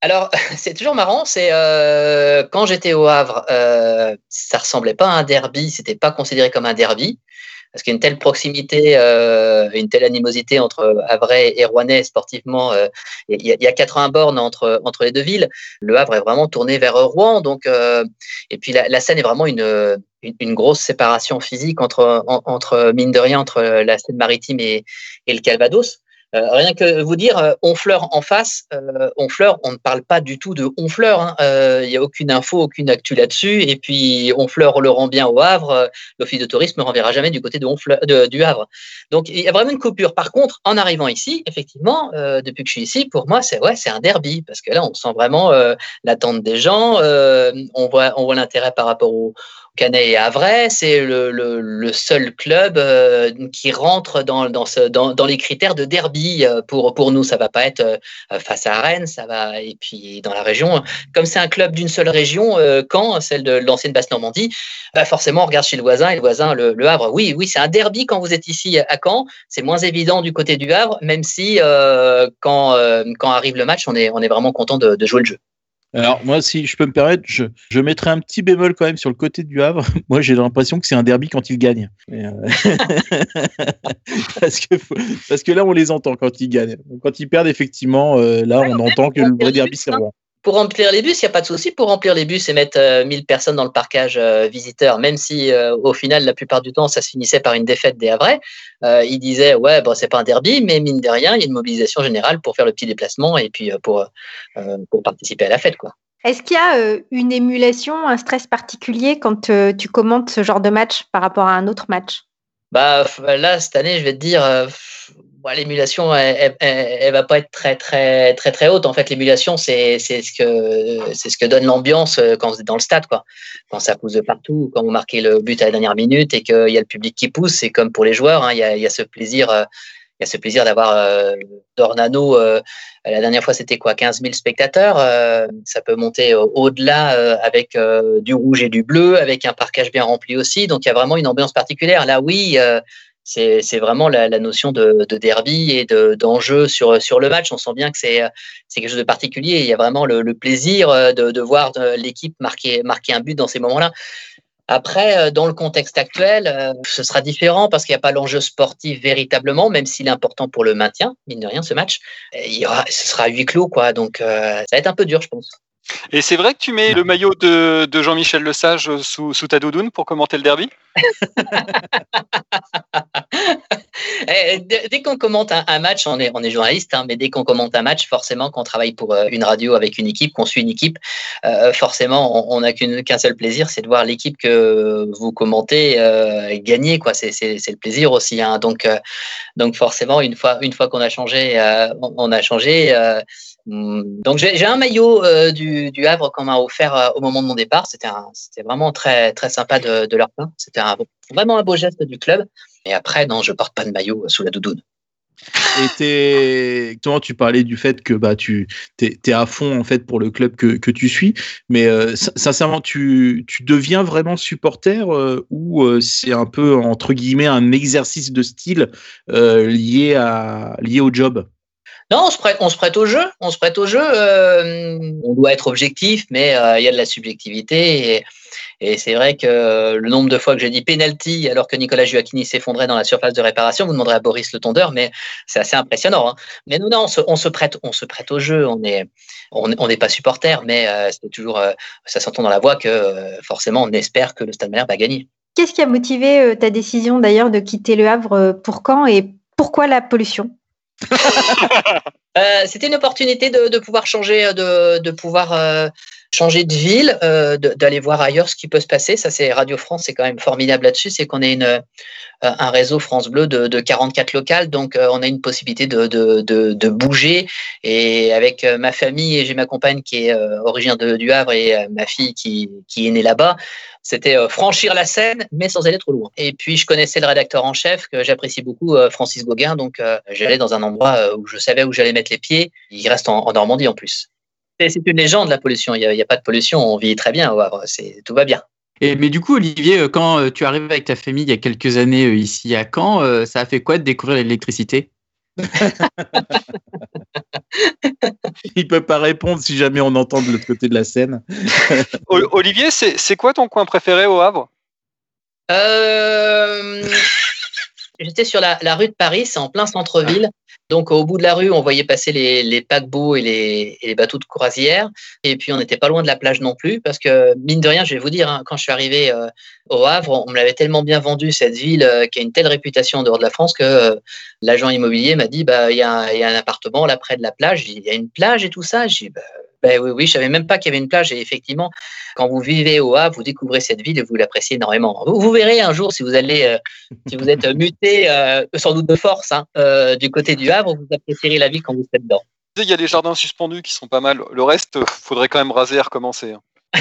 Alors, c'est toujours marrant, c'est euh, quand j'étais au Havre, euh, ça ressemblait pas à un derby, c'était pas considéré comme un derby, parce qu'il y a une telle proximité, euh, une telle animosité entre Havrais et Rouennais sportivement. euh, Il y, y a 80 bornes entre, entre les deux villes. Le Havre est vraiment tourné vers Rouen, donc euh, et puis la, la Seine est vraiment une, une, grosse séparation physique entre, en- entre mine de rien entre la Seine-Maritime et, et le Calvados. Euh, rien que vous dire, euh, Honfleur en face, euh, Honfleur, on ne parle pas du tout de Honfleur. hein. Euh, Il n'y a aucune info, aucune actu là-dessus. Et puis Honfleur le rend bien au Havre. euh, L'office de tourisme ne renverra jamais du côté de du Havre. Donc il y a vraiment une coupure. Par contre, en arrivant ici, effectivement, euh, depuis que je suis ici, pour moi, c'est un derby parce que là, on sent vraiment euh, l'attente des gens. euh, on voit l'intérêt par rapport au Canet et Havrais, c'est le, seul club euh, qui rentre dans, les critères de derby. Euh, Pour, nous, ça va pas être euh, face à Rennes, ça va et puis dans la région. Comme c'est un club d'une seule région, euh, Caen, celle de l'ancienne Basse-Normandie, bah forcément on regarde chez le voisin et le voisin, le, Havre. Oui, oui, c'est un derby quand vous êtes ici à Caen. C'est moins évident du côté du Havre, même si euh, quand, euh, arrive le match, on est, vraiment content de jouer le jeu. Alors, moi, si je peux me permettre, je, je mettrai un petit bémol quand même sur le côté du Havre. Moi, j'ai l'impression que c'est un derby quand ils gagnent. Euh, parce, que, faut- parce que là, on les entend quand ils gagnent. Quand ils perdent, effectivement, euh, là, on entend que le vrai derby, c'est Rouen. Pour remplir les bus, il n'y a pas de souci. Pour remplir les bus et mettre euh, 1000 personnes dans le parcage euh, visiteur, même si euh, au final, la plupart du temps, ça se finissait par une défaite des Havrais, euh, ils disaient Ouais, bon, c'est pas un derby, mais mine de rien, il y a une mobilisation générale pour faire le petit déplacement et puis euh, pour, pour participer à la fête. quoi. Est-ce qu'il y a une émulation, un stress particulier quand tu commentes ce genre de match par rapport à un autre match? Bah là cette année, je vais te dire, bon, l'émulation, elle, va pas être très très très haute. En fait, l'émulation, c'est ce que c'est ce que donne l'ambiance euh, quand vous êtes dans le stade. Quand ça pousse de partout, quand vous marquez le but à la dernière minute et qu'il y a le public qui pousse, c'est comme pour les joueurs, il y, a, ce plaisir. d'avoir euh, Dornano. euh, la dernière fois, c'était quoi 15 000 spectateurs. ça peut monter au-delà avec du rouge et du bleu, avec un parquage bien rempli aussi. Donc, il y a vraiment une ambiance particulière. Là, oui, c'est vraiment la, notion de, de derby et de- d'enjeu sur, le match. On sent bien que c'est quelque chose de particulier. Il y a vraiment le, plaisir euh, de, voir euh, l'équipe marquer, un but dans ces moments-là. Après, euh, dans le contexte actuel, ce sera différent parce qu'il n'y a pas l'enjeu sportif véritablement, même s'il est important pour le maintien, mine de rien, ce match. Ce sera à huis clos, quoi. Donc, ça va être un peu dur, je pense. Et c'est vrai que tu mets le maillot de, de Jean-Michel Lesage sous, sous ta doudoune pour commenter le derby? Eh, dès qu'on commente un, un match, on est, on est journaliste, hein, mais dès qu'on commente un match, forcément, qu'on travaille pour euh, une radio avec une équipe, qu'on suit une équipe, euh, forcément, on n'a qu'un seul plaisir, c'est de voir l'équipe que vous commentez euh, gagner. quoi. C'est le plaisir aussi. hein. Donc, euh, donc forcément, une fois, une fois qu'on a changé, euh, on, on a changé. Euh, hum, donc j'ai un maillot euh, du, Havre qu'on m'a offert euh, au moment de mon départ. C'était vraiment très très sympa de, leur part. C'était vraiment un beau geste du club. Et après, non, je porte pas de maillot sous la doudoune. Et toi, tu parlais du fait que bah, tu es, à fond en fait pour le club que, tu suis, mais euh, sin- sincèrement, tu, deviens vraiment supporter euh, ou euh, c'est un peu entre guillemets un exercice de style euh, lié au job? Non, on se prête, au jeu. On se prête au jeu. euh, on doit être objectif, mais euh, il y a de la subjectivité. Et, c'est vrai que le nombre de fois que j'ai dit penalty alors que Nicolas Joachini s'effondrait dans la surface de réparation, vous demanderez à Boris le tondeur, mais c'est assez impressionnant. hein. Mais non, non, on se, prête, au jeu. On est, on on n'est pas supporter, mais euh, c'est toujours, ça s'entend dans la voix que forcément on espère que le Stade Malherbe va gagner. Qu'est-ce qui a motivé ta décision d'ailleurs de quitter le Havre Pour quand et pourquoi la pollution? Euh, C'était une opportunité de, pouvoir changer, de, de pouvoir euh, changer de ville, euh, d'aller voir ailleurs ce qui peut se passer. Ça, c'est Radio France, c'est quand même formidable là-dessus. C'est qu'on est euh, un réseau France Bleu de, de 44 locales, donc euh, on a une possibilité de, bouger. Et avec ma famille, j'ai ma compagne qui est originaire du Havre et ma fille qui, est née là-bas, c'était franchir la Seine, mais sans aller trop loin. Et puis, je connaissais le rédacteur en chef, que j'apprécie beaucoup, Francis Gauguin. Donc, j'allais dans un endroit où je savais où j'allais mettre les pieds. Il reste en Normandie en plus. C'est une légende, la pollution. Il n'y a, il y a pas de pollution. On vit très bien au Havre. C'est- Tout va bien. Et, mais du coup, Olivier, euh, quand euh, tu arrives avec ta famille il y a quelques années euh, ici à Caen, ça a fait quoi de découvrir l'électricité? Il peut pas répondre si jamais on entend de l'autre côté de la scène. Olivier, c'est c'est quoi ton coin préféré au Havre? Euh, J'étais sur la, la rue de Paris, c'est en plein centre-ville. Donc, au bout de la rue, on voyait passer les, paquebots et les, bateaux de croisière. Et puis, on n'était pas loin de la plage non plus, parce que, mine de rien, je vais vous dire, hein, quand je suis arrivé euh, au Havre, on me l'avait tellement bien vendu, cette ville euh, qui a une telle réputation en dehors de la France, que euh, l'agent immobilier m'a dit bah, il y, a un- appartement là près de la plage. Il y a une plage et tout ça. J'ai bah, ben oui, oui, je savais même pas qu'il y avait une plage. Et effectivement, quand vous vivez au Havre, vous découvrez cette ville et vous l'appréciez énormément. Vous, vous verrez un jour si vous allez, euh, si vous êtes muté, euh, sans doute de force, hein, euh, du côté du Havre, vous apprécierez la ville quand vous êtes dedans. Il y a des jardins suspendus qui sont pas mal. Le reste, euh, faudrait quand même raser et recommencer. hein.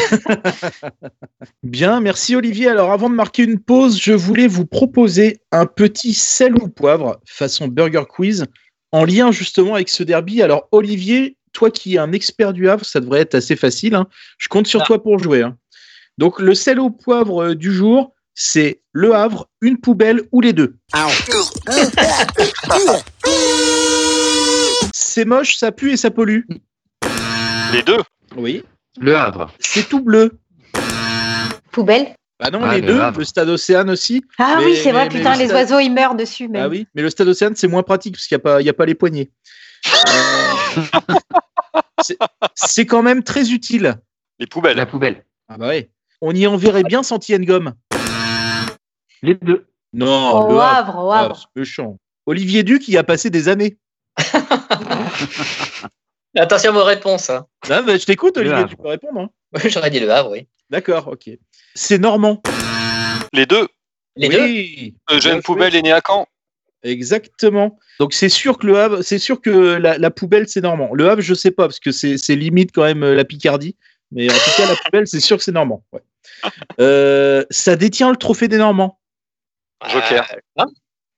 Bien, merci Olivier. Alors avant de marquer une pause, je voulais vous proposer un petit sel ou poivre façon burger quiz en lien justement avec ce derby. Alors Olivier, toi qui es un expert du Havre, ça devrait être assez facile. hein. Je compte sur toi pour jouer. hein. Donc le sel au poivre euh, du jour, c'est le Havre, une poubelle ou les deux. C'est moche, ça pue et ça pollue. Les deux Oui. Le Havre. C'est tout bleu. Poubelle Ah non, Ah, les le deux. Havre. Le stade Océane aussi. Ah Mais- oui, c'est vrai, mais- mais putain, le les stade- oiseaux, ils meurent dessus. Même. Ah oui, mais le stade Océane, c'est moins pratique parce qu'il n'y a, pas- il y a pas les poignées. Euh, c'est- quand même très utile. Les poubelles. La poubelle. Ah bah ouais. On y enverrait bien sans gomme. Les deux. Non, Au le Havre, au Ah, Havre. c'est méchant. Olivier Duc y a passé des années. Attention à vos réponses. hein. Ah, bah, je t'écoute, Le Olivier, Havre. tu peux répondre. hein. J'aurais dit le Havre, oui. D'accord, ok. C'est normand. Les deux. Les deux oui. Eugène Poubelle est né à Caen. Exactement. Donc c'est sûr que le Havre, c'est sûr que la, la poubelle c'est normand. Le Havre, je sais pas parce que c'est c'est limite quand même euh, la Picardie, mais en tout cas la poubelle c'est sûr que c'est normand. ouais. Euh, ça détient le trophée des Normands. Joker. Euh,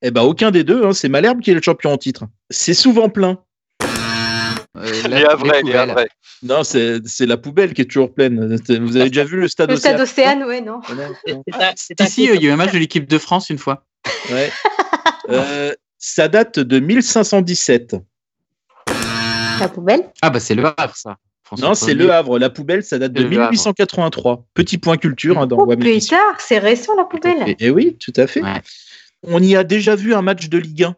Eh ben aucun des deux. hein, c'est Malherbe qui est le champion en titre. C'est souvent plein. Euh, Les Havrais, les poubelles. Havrais. Non, c'est c'est la poubelle qui est toujours pleine. Vous avez déjà vu le stade Le stade Océane Océane, ouais, non. C'est Ici, il y a eu un match de l'équipe de France une fois. Ouais. Euh, ça date de 1517. La poubelle? Ah bah c'est le Havre, ça. François Non, c'est. Le Havre. La poubelle, ça date de C'est Le Havre. 1883. Petit point culture hein, dans Oh, Émission. pétard, c'est récent la poubelle. Et, et oui, tout à fait. Ouais. On y a déjà vu un match de Ligue 1.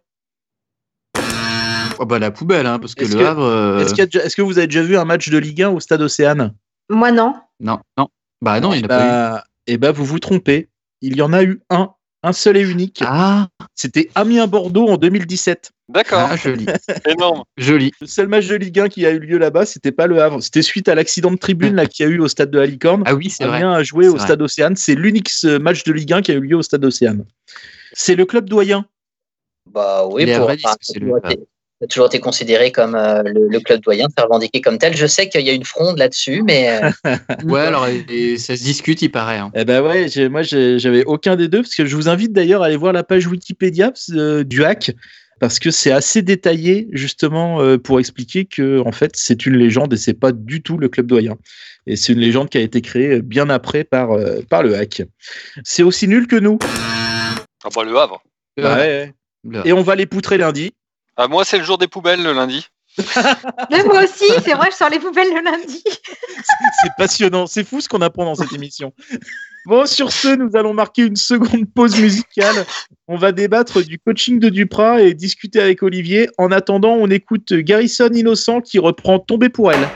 Oh bah la poubelle, hein, parce que le que- Havre. euh, Est-ce que vous avez déjà vu un match de Ligue 1 au stade Océane? Moi, non. Non, non. Bah non, il n'y en a pas eu. Eh bah, vous vous trompez. Il y en a eu un, un seul et unique. Ah, C'était Amiens-Bordeaux en 2017. D'accord. ah, joli. Énorme. Joli. Le seul match de Ligue 1 qui a eu lieu là-bas, c'était pas le Havre. C'était suite à l'accident de tribune là qu'il y a eu au stade de la Licorne. Ah oui, c'est vrai. Amiens a joué au vrai. stade Océane. C'est l'unique match de Ligue 1 qui a eu lieu au stade Océane. C'est le club doyen. Bah oui, pour, que c'est le a toujours été considéré comme euh, le, le club doyen, c'est revendiqué comme tel. Je sais qu'il y a une fronde là-dessus, mais euh, Ouais, alors et- et ça se discute, il paraît. hein. Eh ben ouais, moi j'avais aucun des deux parce que je vous invite d'ailleurs à aller voir la page Wikipédia euh, du hack parce que c'est assez détaillé justement euh, pour expliquer que en fait c'est une légende et c'est pas du tout le club doyen. Et c'est une légende qui a été créée bien après par, euh, par le hack. C'est aussi nul que nous. Ah bah le Havre. Le Ouais. Et on va les poutrer lundi. Ah, moi, c'est le jour des poubelles le lundi. Mais moi aussi, c'est vrai, je sors les poubelles le lundi. C'est passionnant, c'est fou ce qu'on apprend dans cette émission. Bon, sur ce, nous allons marquer une seconde pause musicale. On va débattre du coaching de Duprat et discuter avec Olivier. En attendant, on écoute Garrison Innocent qui reprend Tomber pour elle.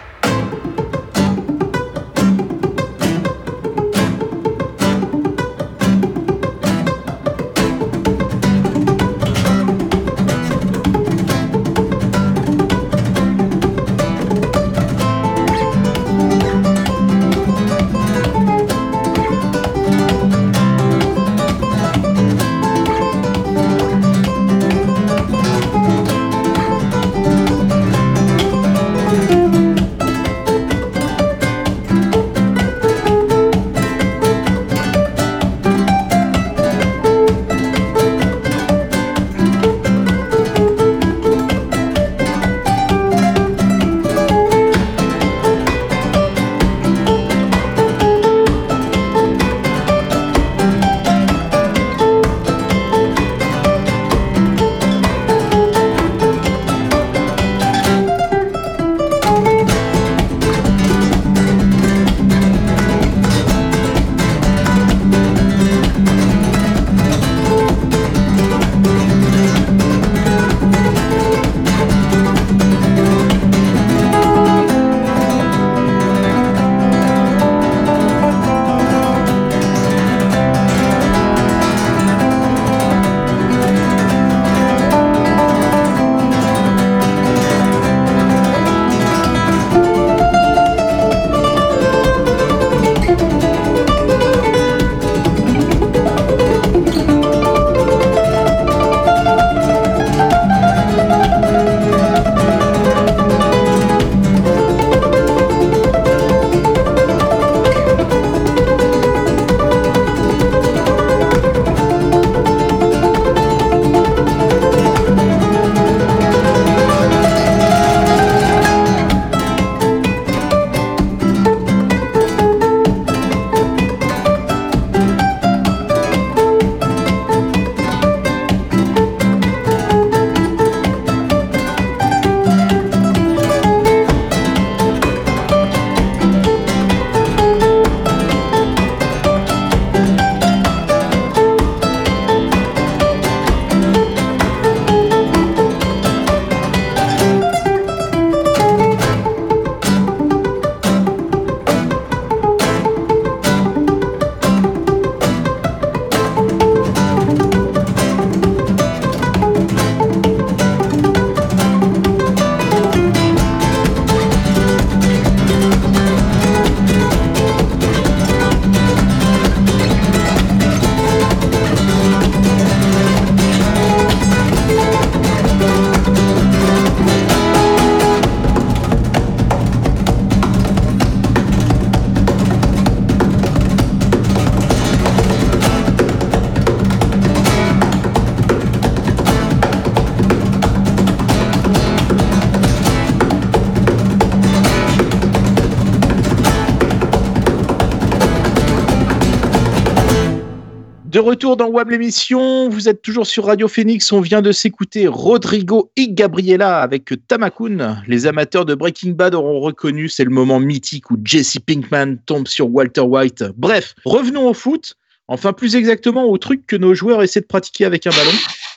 Retour dans WAM l'émission, vous êtes toujours sur Radio Phoenix, on vient de s'écouter Rodrigo et Gabriela avec Tamakun. Les amateurs de Breaking Bad auront reconnu, c'est le moment mythique où Jesse Pinkman tombe sur Walter White. Bref, revenons au foot, enfin plus exactement au truc que nos joueurs essaient de pratiquer avec un ballon.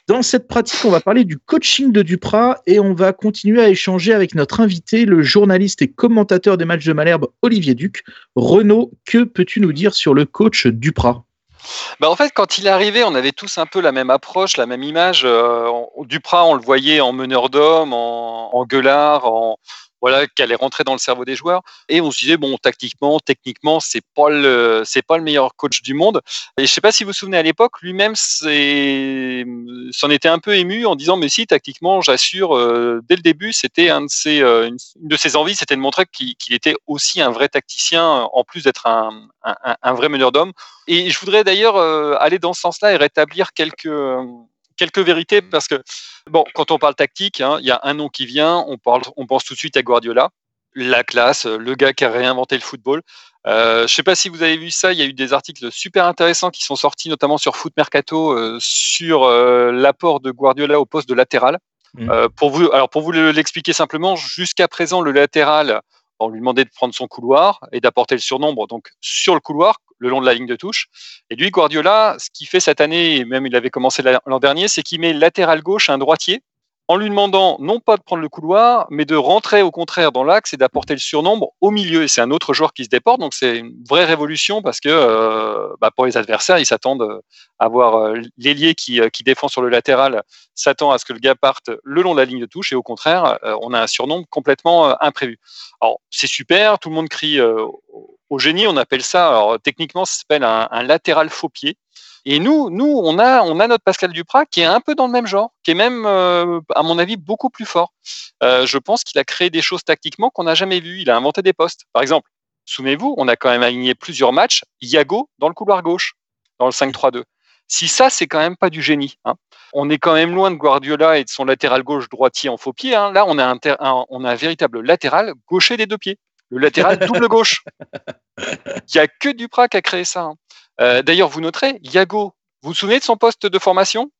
Dans cette pratique, on va parler du coaching de Duprat et on va continuer à échanger avec notre invité, le journaliste et commentateur des matchs de Malherbe, Olivier Duc. Renaud, que peux-tu nous dire sur le coach Duprat? Bah en fait, quand il est arrivé, on avait tous un peu la même approche, la même image. Euh, Duprat, on le voyait en meneur d'homme, en, en gueulard, en, voilà, qu'elle est rentrée dans le cerveau des joueurs. Et on se disait, bon, tactiquement, techniquement, c'est pas le, c'est pas le meilleur coach du monde. Et je sais pas si vous vous souvenez à l'époque, lui-même s'en était un peu ému en disant, mais si, tactiquement, j'assure, euh, dès le début, c'était un de ses, euh, une, de ses envies, c'était de montrer qu'il était aussi un vrai tacticien, en plus d'être un, un, un, vrai meneur d'hommes. Et je voudrais d'ailleurs euh, aller dans ce sens-là et rétablir quelques, quelques vérités parce que, bon, quand on parle tactique, hein, il y a un nom qui vient, on, parle, on pense tout de suite à Guardiola, la classe, le gars qui a réinventé le football. Euh, je ne sais pas si vous avez vu ça, il y a eu des articles super intéressants qui sont sortis, notamment sur Foot Mercato, euh, sur euh, l'apport de Guardiola au poste de latéral. Mmh. pour vous, alors pour vous l'expliquer simplement, jusqu'à présent, le latéral, on lui demandait de prendre son couloir et d'apporter le surnombre donc sur le couloir, le long de la ligne de touche. Et lui, Guardiola, ce qu'il fait cette année, et même il avait commencé l'an dernier, c'est qu'il met latéral gauche un droitier en lui demandant non pas de prendre le couloir, mais de rentrer au contraire dans l'axe et d'apporter le surnombre au milieu. Et c'est un autre joueur qui se déporte, donc c'est une vraie révolution parce que euh, bah pour les adversaires, ils s'attendent à voir euh, l'ailier qui, euh, défend sur le latéral s'attend à ce que le gars parte le long de la ligne de touche et au contraire, on a un surnombre complètement imprévu. Alors c'est super, tout le monde crie au génie, on appelle ça, techniquement ça s'appelle un latéral faux pied. Et nous, nous, on a, on a notre Pascal Duprat qui est un peu dans le même genre, qui est même, euh, à mon avis, beaucoup plus fort. Euh, je pense qu'il a créé des choses tactiquement qu'on n'a jamais vues. Il a inventé des postes. Par exemple, souvenez-vous, on a quand même aligné plusieurs matchs. Yago dans le couloir gauche, dans le 5-3-2. Si ça, c'est quand même pas du génie. Hein. On est quand même loin de Guardiola et de son latéral gauche droitier en faux pied. Hein. Là, on a un, on a un véritable latéral gaucher des deux pieds. Le latéral double gauche. Il n'y a que Duprat qui a créé ça. Hein. Euh, d'ailleurs, vous noterez, Yago, vous vous souvenez de son poste de formation?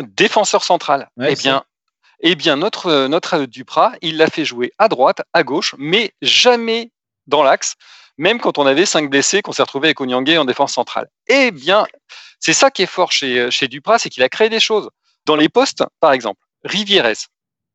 Défenseur central. eh bien, eh bien, notre, notre Duprat, il l'a fait jouer à droite, à gauche, mais jamais dans l'axe, même quand on avait cinq blessés qu'on s'est retrouvé avec Onyangé en défense centrale. Eh bien, c'est ça qui est fort chez, chez Duprat, c'est qu'il a créé des choses. Dans les postes, par exemple, Rivieres,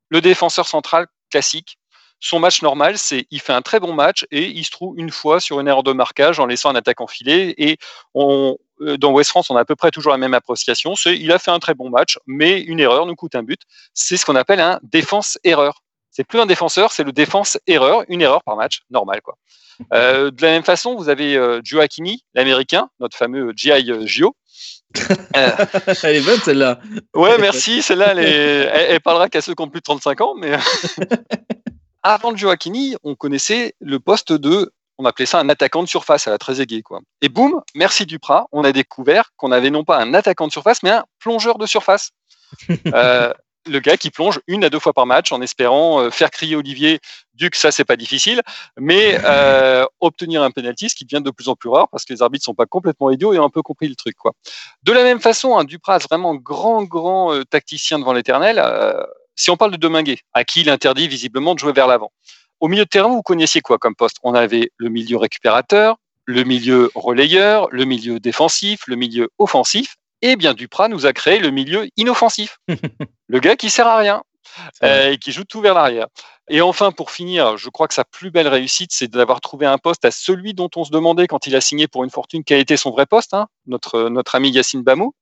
le défenseur central classique, son match normal, c'est il fait un très bon match et il se trouve une fois sur une erreur de marquage en laissant un attaquant filer. Et on, euh, dans West France, on a à peu près toujours la même appréciation. C'est il a fait un très bon match, mais une erreur nous coûte un but. C'est ce qu'on appelle un défense-erreur. C'est plus un défenseur, c'est le défense-erreur, une erreur par match, normal quoi. Euh, de la même façon, vous avez euh, Joaquini, l'américain, notre fameux G.I. Gio. elle est bonne celle-là. Ouais, merci. Celle-là, elle, elle, parlera qu'à ceux qui ont plus de 35 ans, mais avant le Joaquini, on connaissait le poste de, on appelait ça un attaquant de surface à la très quoi. Et boum, merci Duprat, on a découvert qu'on avait non pas un attaquant de surface, mais un plongeur de surface. euh, le gars qui plonge une à deux fois par match en espérant euh, faire crier Olivier Duc, ça c'est pas difficile, mais euh, obtenir un penalty, ce qui devient de plus en plus rare parce que les arbitres sont pas complètement idiots et ont un peu compris le truc. Quoi. De la même façon, un Duprat, vraiment grand, grand euh, tacticien devant l'éternel, si on parle de Dominguez, à qui il interdit visiblement de jouer vers l'avant. Au milieu de terrain, vous connaissiez quoi comme poste? On avait le milieu récupérateur, le milieu relayeur, le milieu défensif, le milieu offensif. Et bien Duprat nous a créé le milieu inoffensif. le gars qui sert à rien euh, et qui joue tout vers l'arrière. Et enfin, pour finir, je crois que sa plus belle réussite, c'est d'avoir trouvé un poste à celui dont on se demandait quand il a signé pour une fortune quel était son vrai poste, hein, notre, notre ami Yacine Bamou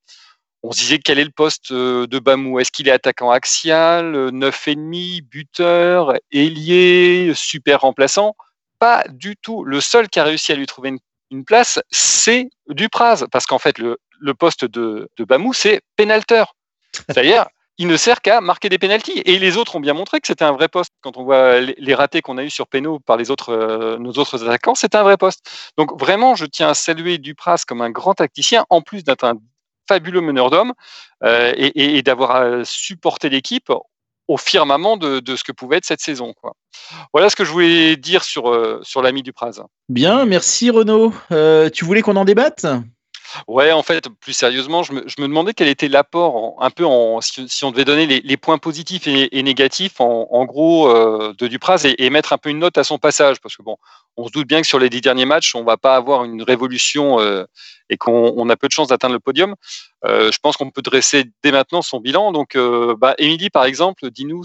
on se disait quel est le poste euh, de Bamou Est-ce qu'il est attaquant axial, euh, neuf et demi, buteur, ailier, super remplaçant? Pas du tout. Le seul qui a réussi à lui trouver une, place, c'est Dupraz, parce qu'en fait, le, poste de, Bamou, c'est pénalteur. C'est-à-dire, il ne sert qu'à marquer des pénalties. Et les autres ont bien montré que c'était un vrai poste. Quand on voit les ratés qu'on a eu sur Péno par les autres, euh, nos autres attaquants, c'est un vrai poste. Donc vraiment, je tiens à saluer Dupraz comme un grand tacticien, en plus d'être un fabuleux meneur d'hommes euh, et, d'avoir euh, supporté l'équipe au firmament de, ce que pouvait être cette saison. Quoi. Voilà ce que je voulais dire sur, euh, sur l'ami du Praz. Bien, merci Renaud. tu voulais qu'on en débatte? Ouais, en fait, plus sérieusement, je me, je me demandais quel était l'apport, un peu en, si, on devait donner les, points positifs et, négatifs, en, gros, euh, de Dupraz et, et, mettre un peu une note à son passage, parce que bon, on se doute bien que sur les dix derniers matchs, on va pas avoir une révolution euh, et qu'on on a peu de chances d'atteindre le podium. Euh, je pense qu'on peut dresser dès maintenant son bilan. Donc, bah, Émilie, par exemple, dis-nous,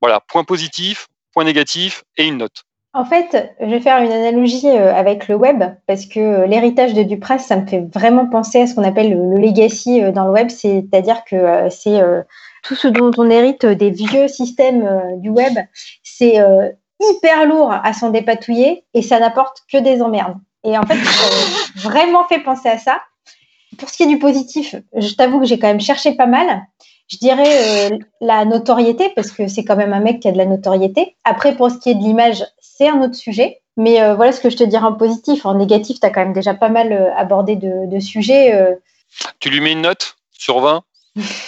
voilà, point positif, point négatif et une note. En fait, je vais faire une analogie euh, avec le web parce que euh, l'héritage de Dupras, ça me fait vraiment penser à ce qu'on appelle le, legacy euh, dans le web, c'est-à-dire que c'est tout ce dont on hérite des vieux systèmes du web, c'est hyper lourd à s'en dépatouiller et ça n'apporte que des emmerdes. Et en fait, ça vraiment fait penser à ça. Pour ce qui est du positif, je t'avoue que j'ai quand même cherché pas mal je dirais la notoriété, parce que c'est quand même un mec qui a de la notoriété. Après, pour ce qui est de l'image, c'est un autre sujet. Mais euh, voilà ce que je te dirais en positif. En négatif, tu as quand même déjà pas mal euh, abordé de, de sujets. euh. Tu lui mets une note sur 20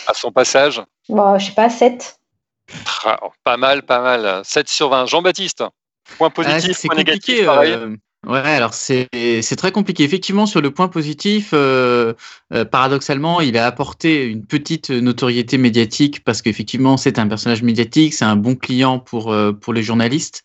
à son passage? Bon, je sais pas, 7. Ah, Pas mal, pas mal. 7 sur 20. Jean-Baptiste, point Ah, positif, c'est point compliqué. négatif, pareil. euh, ouais, alors c'est c'est très compliqué. Effectivement, sur le point positif, euh, euh, paradoxalement, il a apporté une petite notoriété médiatique parce qu'effectivement, c'est un personnage médiatique, c'est un bon client pour, euh, pour les journalistes.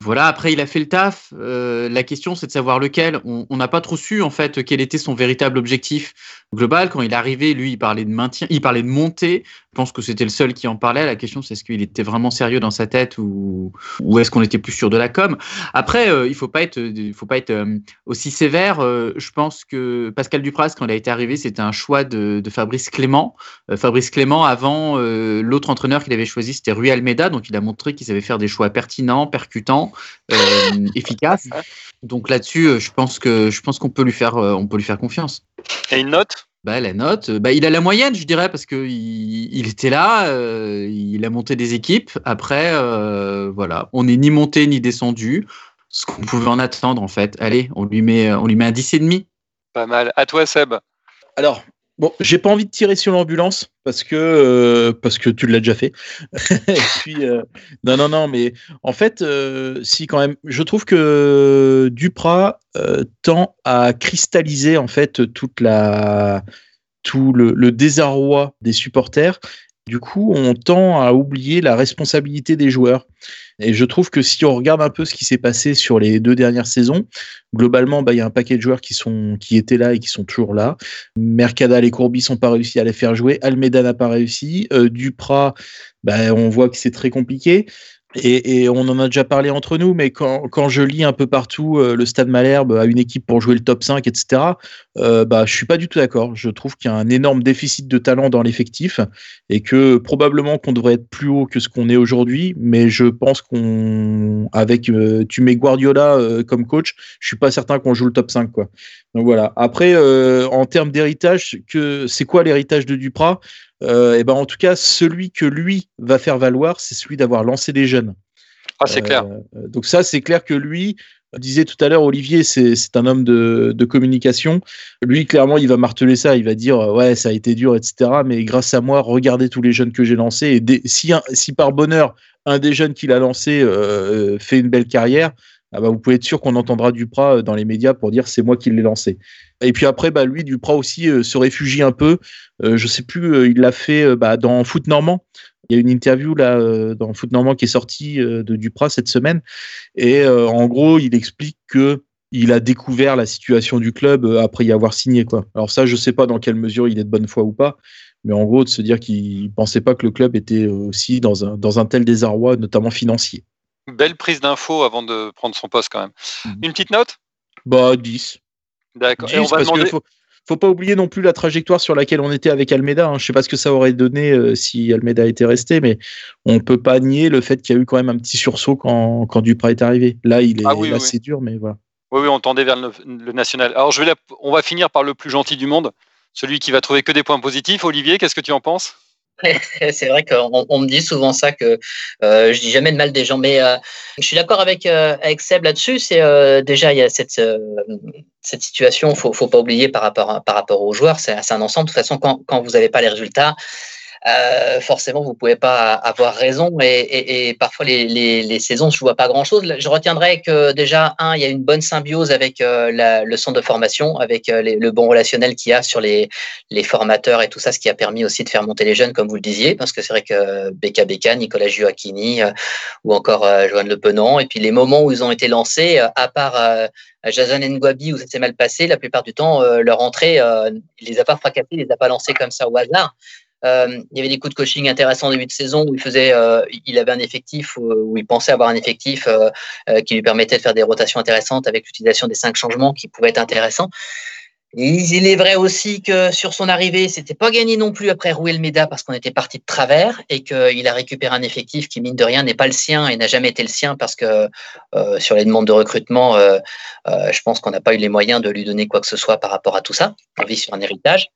Voilà, après, il a fait le taf. Euh, la question, c'est de savoir lequel. On n'a pas trop su, en fait, quel était son véritable objectif global. Quand il est arrivé, lui, il parlait de maintien, il parlait de montée. Je pense que c'était le seul qui en parlait. La question, c'est est-ce qu'il était vraiment sérieux dans sa tête ou, est-ce qu'on était plus sûr de la com? Après, euh, il faut pas être, faut pas être euh, aussi sévère. Je pense que Pascal Dupras, quand il a été arrivé, c'était un choix de, Fabrice Clément. Fabrice Clément, avant, l'autre entraîneur qu'il avait choisi, c'était Rui Almeida. Donc, il a montré qu'il savait faire des choix pertinents, percutants, euh, efficaces. Donc là-dessus, euh, je pense que je pense qu'on peut lui faire, euh, on peut lui faire confiance. Et une note? Bah, La note, bah, il a la moyenne, je dirais, parce qu'il il était là, euh, il a monté des équipes. Après, euh, voilà, on n'est ni monté ni descendu. Ce qu'on pouvait en attendre, en fait. Allez, on lui met, on lui met un 10,5. Pas mal. À toi, Seb. Alors, bon, j'ai pas envie de tirer sur l'ambulance parce que euh, parce que tu l'as déjà fait. Euh, non non non, mais en fait, euh, si quand même, je trouve que Duprat tend à cristalliser en fait toute la tout le désarroi des supporters. Du coup, on tend à oublier la responsabilité des joueurs. Et je trouve que si on regarde un peu ce qui s'est passé sur les deux dernières saisons, globalement, bah, il y a un paquet de joueurs qui, étaient là et qui sont toujours là. Mercadal et Courbis n'ont pas réussi à les faire jouer. Almeida n'a pas réussi. Euh, Duprat, bah, on voit que c'est très compliqué. Et, on en a déjà parlé entre nous, mais quand, je lis un peu partout euh, le Stade Malherbe a une équipe pour jouer le top 5, etc., euh, bah, je suis pas du tout d'accord. Je trouve qu'il y a un énorme déficit de talent dans l'effectif et que probablement qu'on devrait être plus haut que ce qu'on est aujourd'hui, mais je pense qu'on, avec, euh, tu mets Guardiola euh, comme coach, je suis pas certain qu'on joue le top 5, quoi. Donc voilà. Après, en termes d'héritage, que c'est quoi l'héritage de Duprat? Euh, et ben en tout cas, celui que lui va faire valoir, c'est celui d'avoir lancé des jeunes. Ah, c'est euh, clair. Donc ça, c'est clair que lui, disait tout à l'heure, Olivier, c'est un homme de, de, communication. Lui, clairement, il va marteler ça. Il va dire, ouais, ça a été dur, etc. Mais grâce à moi, regardez tous les jeunes que j'ai lancés. Et des, si, un, si par bonheur, un des jeunes qu'il a lancé euh, fait une belle carrière, ah bah, vous pouvez être sûr qu'on entendra Duprat dans les médias pour dire c'est moi qui l'ai lancé. Et puis après, bah, lui, Duprat aussi euh, se réfugie un peu. Euh, je sais plus, euh, il l'a fait bah, dans Foot Normand. Il y a une interview là euh, dans Foot Normand qui est sortie euh, de Duprat cette semaine. Et euh, en gros, il explique que il a découvert la situation du club après y avoir signé. Quoi. Alors ça, je sais pas dans quelle mesure il est de bonne foi ou pas. Mais en gros, de se dire qu'il pensait pas que le club était aussi dans un, dans un tel désarroi, notamment financier. Belle prise d'infos avant de prendre son poste quand même. Mmh. Une petite note? Bah 10. D'accord. Et on va demander... faut, faut pas oublier non plus la trajectoire sur laquelle on était avec Almeida. Hein. Je sais pas ce que ça aurait donné euh, si Almeida était resté, mais on peut pas nier le fait qu'il y a eu quand même un petit sursaut quand, quand Duprat est arrivé. Là, il est ah oui, assez oui. dur, mais voilà. Oui, oui, on tendait vers le, le national. Alors, je vais la... on va finir par le plus gentil du monde, celui qui va trouver que des points positifs. Olivier, qu'est-ce que tu en penses? c'est vrai qu'on on me dit souvent ça que euh, je dis jamais de mal des gens, mais euh, je suis d'accord avec euh, avec Seb là-dessus. C'est déjà il y a cette cette situation, faut faut pas oublier par rapport par rapport aux joueurs, c'est un ensemble. De toute façon, quand quand vous n'avez pas les résultats, euh, forcément, vous pouvez pas avoir raison et, parfois les, les, saisons, je vois pas grand-chose. Je retiendrai que déjà, un, il y a une bonne symbiose avec euh, le centre de formation, avec euh, le bon relationnel qu'il y a sur les, les formateurs et tout ça, ce qui a permis aussi de faire monter les jeunes, comme vous le disiez, parce que c'est vrai que Beka Beka, Nicolas Gioacchini ou encore Joanne Le Penant, et puis les moments où ils ont été lancés, à part Jason Ngwabi où ça s'est mal passé, la plupart du temps, leur entrée, il les a pas fracassés, il les a pas lancés comme ça au hasard. Euh, il y avait des coups de coaching intéressants au début de saison où il faisait, euh, il avait un effectif où, il pensait avoir un effectif euh, qui lui permettait de faire des rotations intéressantes avec l'utilisation des cinq changements qui pouvaient être intéressants. Il est vrai aussi que sur son arrivée, c'était pas gagné non plus après Rouel Meda parce qu'on était parti de travers et qu'il a récupéré un effectif qui, mine de rien, n'est pas le sien et n'a jamais été le sien parce que sur les demandes de recrutement, je pense qu'on n'a pas eu les moyens de lui donner quoi que ce soit par rapport à tout ça. On vit sur un héritage.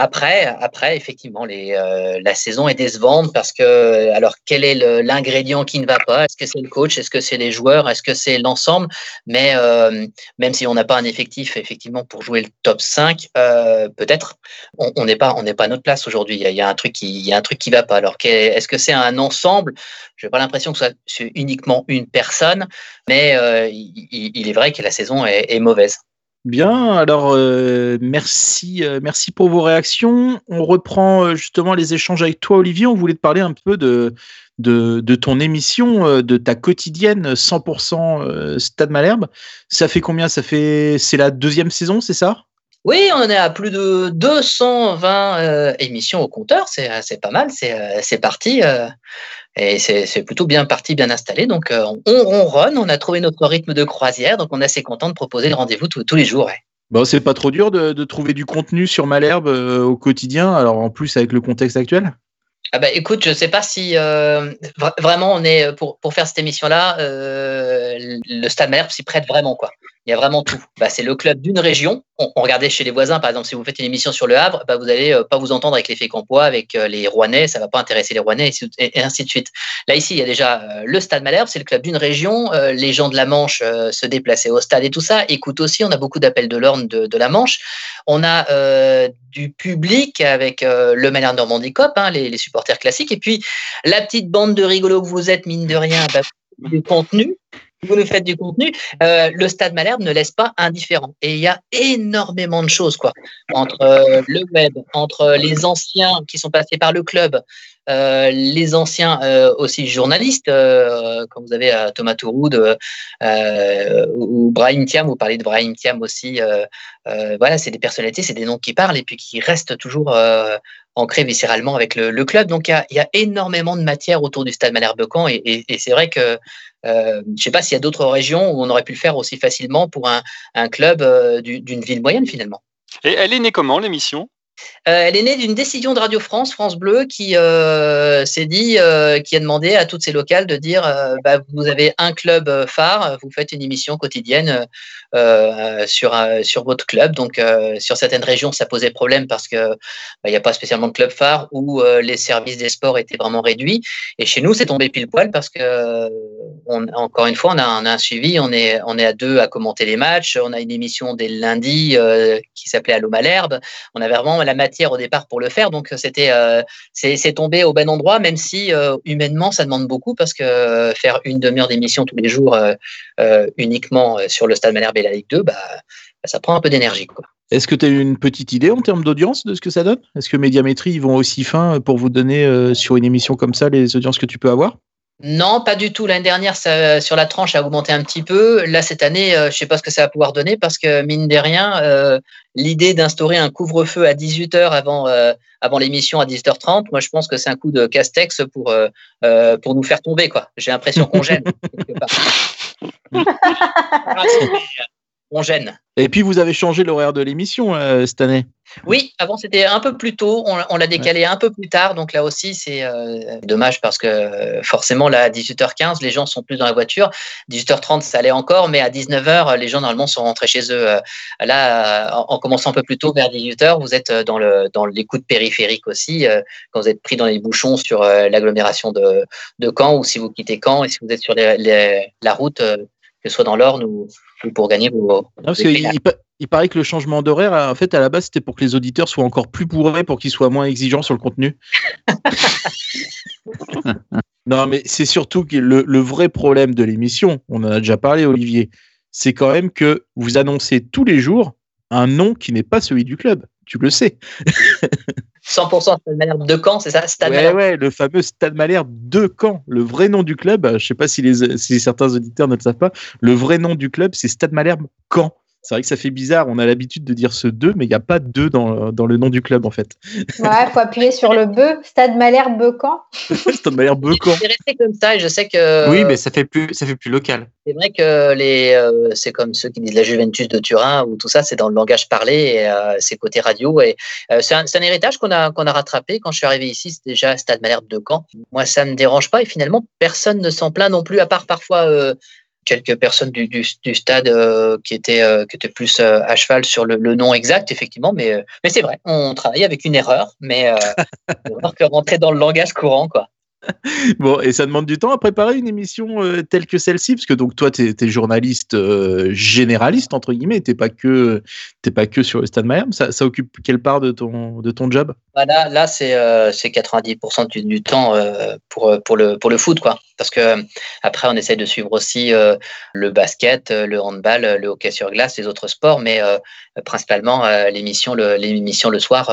Après, effectivement, euh, la saison est décevante parce que, alors, quel est l'ingrédient qui ne va pas? Est-ce que c'est le coach? Est-ce que c'est les joueurs? Est-ce que c'est l'ensemble? Mais euh, même si on n'a pas un effectif, effectivement, pour jouer le top 5, euh, peut-être, on n'est pas, on pas à notre place aujourd'hui. Il, y a un truc qui, il y a un truc qui va pas. Alors, est-ce que c'est un ensemble? Je n'ai pas l'impression que c'est uniquement une personne, mais il, est vrai que la saison est mauvaise. Bien, alors euh, merci, euh, merci pour vos réactions. On reprend euh, justement les échanges avec toi, Olivier. On voulait te parler un peu de, de, ton émission, de ta quotidienne 100% Stade Malherbe. Ça fait combien? Ça fait, c'est la deuxième saison, c'est ça? Oui, on est à plus de 220 émissions au compteur, c'est pas mal, c'est parti. Et c'est plutôt bien parti, bien installé. Donc, euh, on ronronne, on a trouvé notre rythme de croisière. Donc, on est assez content de proposer le rendez-vous tous les jours. Bon, c'est pas trop dur de, trouver du contenu sur Malherbe euh, au quotidien, alors en plus avec le contexte actuel? Ah bah, écoute, je ne sais pas si euh, vraiment on est pour, pour faire cette émission-là, le Stade Malherbe s'y prête vraiment quoi. Il y a vraiment tout. Bah, c'est le club d'une région. On, regardait chez les voisins, par exemple, si vous faites une émission sur le Havre, bah, vous n'allez euh, pas vous entendre avec l'effet Campois, avec euh, les Rouennais, ça ne va pas intéresser les Rouennais, et, ainsi de suite. Là, ici, il y a déjà euh, le Stade Malherbe, c'est le club d'une région. les gens de la Manche se déplaçaient au stade et tout ça. Écoute aussi, on a beaucoup d'appels de l'Orne de, la Manche. On a du public avec le Malherbe Normandie Cop, hein, les, les, supporters classiques. Et puis, la petite bande de rigolos que vous êtes, mine de rien, bah, du contenu vous nous faites du contenu, euh, le Stade Malherbe ne laisse pas indifférent. Et il y a énormément de choses, quoi, entre euh, le web, entre les anciens qui sont passés par le club, euh, les anciens aussi journalistes, quand vous avez Thomas Touroud ou Brahim Thiam, vous parlez de Brahim Thiam aussi, voilà, c'est des personnalités, c'est des noms qui parlent et puis qui restent toujours ancrés viscéralement avec le, club. Donc il y, a, énormément de matière autour du Stade Malherbe-Caen et c'est vrai que euh, je ne sais pas s'il y a d'autres régions où on aurait pu le faire aussi facilement pour un, club euh, d'une ville moyenne finalement. Et elle est née comment l'émission? Elle est née d'une décision de Radio France, France Bleu, qui euh, s'est dit, euh, qui a demandé à toutes ces locales de dire, bah, vous avez un club phare, vous faites une émission quotidienne sur sur votre club. Donc sur certaines régions, ça posait problème parce que bah, n'y a pas spécialement de club phare où les services des sports étaient vraiment réduits. Et chez nous, c'est tombé pile poil parce que encore une fois, on a, un suivi, on est on est à deux à commenter les matchs, on a une émission dès lundi qui s'appelait Allo Malherbe. On avait vraiment la matière au départ pour le faire. Donc, c'était euh, c'est tombé au bon endroit, même si euh, humainement, ça demande beaucoup parce que faire une demi-heure d'émission tous les jours euh, uniquement sur le Stade Malherbe et la Ligue 2, bah, bah, ça prend un peu d'énergie. Est-ce que tu as une petite idée en termes d'audience de ce que ça donne? Est-ce que Médiamétrie, ils vont aussi fin pour vous donner sur une émission comme ça les audiences que tu peux avoir? Non, pas du tout. L'année dernière, ça, sur la tranche, ça a augmenté un petit peu. Là, cette année, je ne sais pas ce que ça va pouvoir donner parce que, mine de rien, l'idée d'instaurer un couvre-feu à 18h avant, euh, avant l'émission à 18h30, moi je pense que c'est un coup de castex pour, euh, euh, pour nous faire tomber. quoi. J'ai l'impression qu'on gêne. on gêne. Et puis vous avez changé l'horaire de l'émission cette année. Oui, avant c'était un peu plus tôt, on, l'a décalé un peu plus tard, donc là aussi c'est euh, dommage parce que forcément là à 18h15 les gens sont plus dans la voiture, 18h30 ça allait encore, mais à 19h les gens normalement sont rentrés chez eux. Euh, là en, commençant un peu plus tôt vers 18h vous êt dans le dans l'écoute périphérique aussi euh, quand vous êtes pris dans les bouchons sur l'agglomération de, de Caen ou si vous quittez Caen et si vous êtes sur la route que ce soit dans l'Orne ou, pour gagner vos. Non, Il paraît que le changement d'horaire, en fait, à la base, c'était pour que les auditeurs soient encore plus bourrés, pour qu'ils soient moins exigeants sur le contenu. non, mais c'est surtout que le, le vrai problème de l'émission, on en a déjà parlé, Olivier, c'est quand même que vous annoncez tous les jours un nom qui n'est pas celui du club. Tu le sais. 100% Stade Malherbe de Caen, c'est ça Stade ouais, Malherbe. ouais, le fameux Stade Malherbe de Caen. Le vrai nom du club, je ne sais pas si, les, si certains auditeurs ne le savent pas, le vrai nom du club, c'est Stade Malherbe Caen. C'est vrai que ça fait bizarre, on a l'habitude de dire ce 2, mais il n'y a pas 2 dans, dans, le nom du club en fait. Ouais, il faut appuyer sur le beu, Stade Malherbe Caen. Stade Malherbe Caen. C'est resté comme ça et je sais que. Oui, mais ça fait plus, ça fait plus local. C'est vrai que les, euh, c'est comme ceux qui disent la Juventus de Turin ou tout ça, c'est dans le langage parlé et euh, c'est côté radio. Et euh, c'est un, un, héritage qu'on a, qu'on a rattrapé. Quand je suis arrivé ici, c'était déjà Stade Malherbe de Caen. Moi, ça me dérange pas et finalement, personne ne s'en plaint non plus, à part parfois quelques personnes du, du, du stade euh, qui, étaient, euh, qui étaient plus euh, à cheval sur le, le, nom exact, effectivement. Mais, mais c'est vrai, on travaille avec une erreur, mais erreur que rentrer dans le langage courant, quoi. bon, et ça demande du temps à préparer une émission telle que celle-ci, parce que donc toi, tu es, es, journaliste généraliste, entre guillemets, tu pas, que, pas que sur le Stade Mayhem. Ça, ça, occupe quelle part de ton, de ton job? Bah Là, là c'est euh, 90% du, du temps pour, pour, le, pour le foot, quoi. Parce que après, on essaie de suivre aussi le basket, le handball, le hockey sur glace, les autres sports, mais principalement l'émission le, l'émission le soir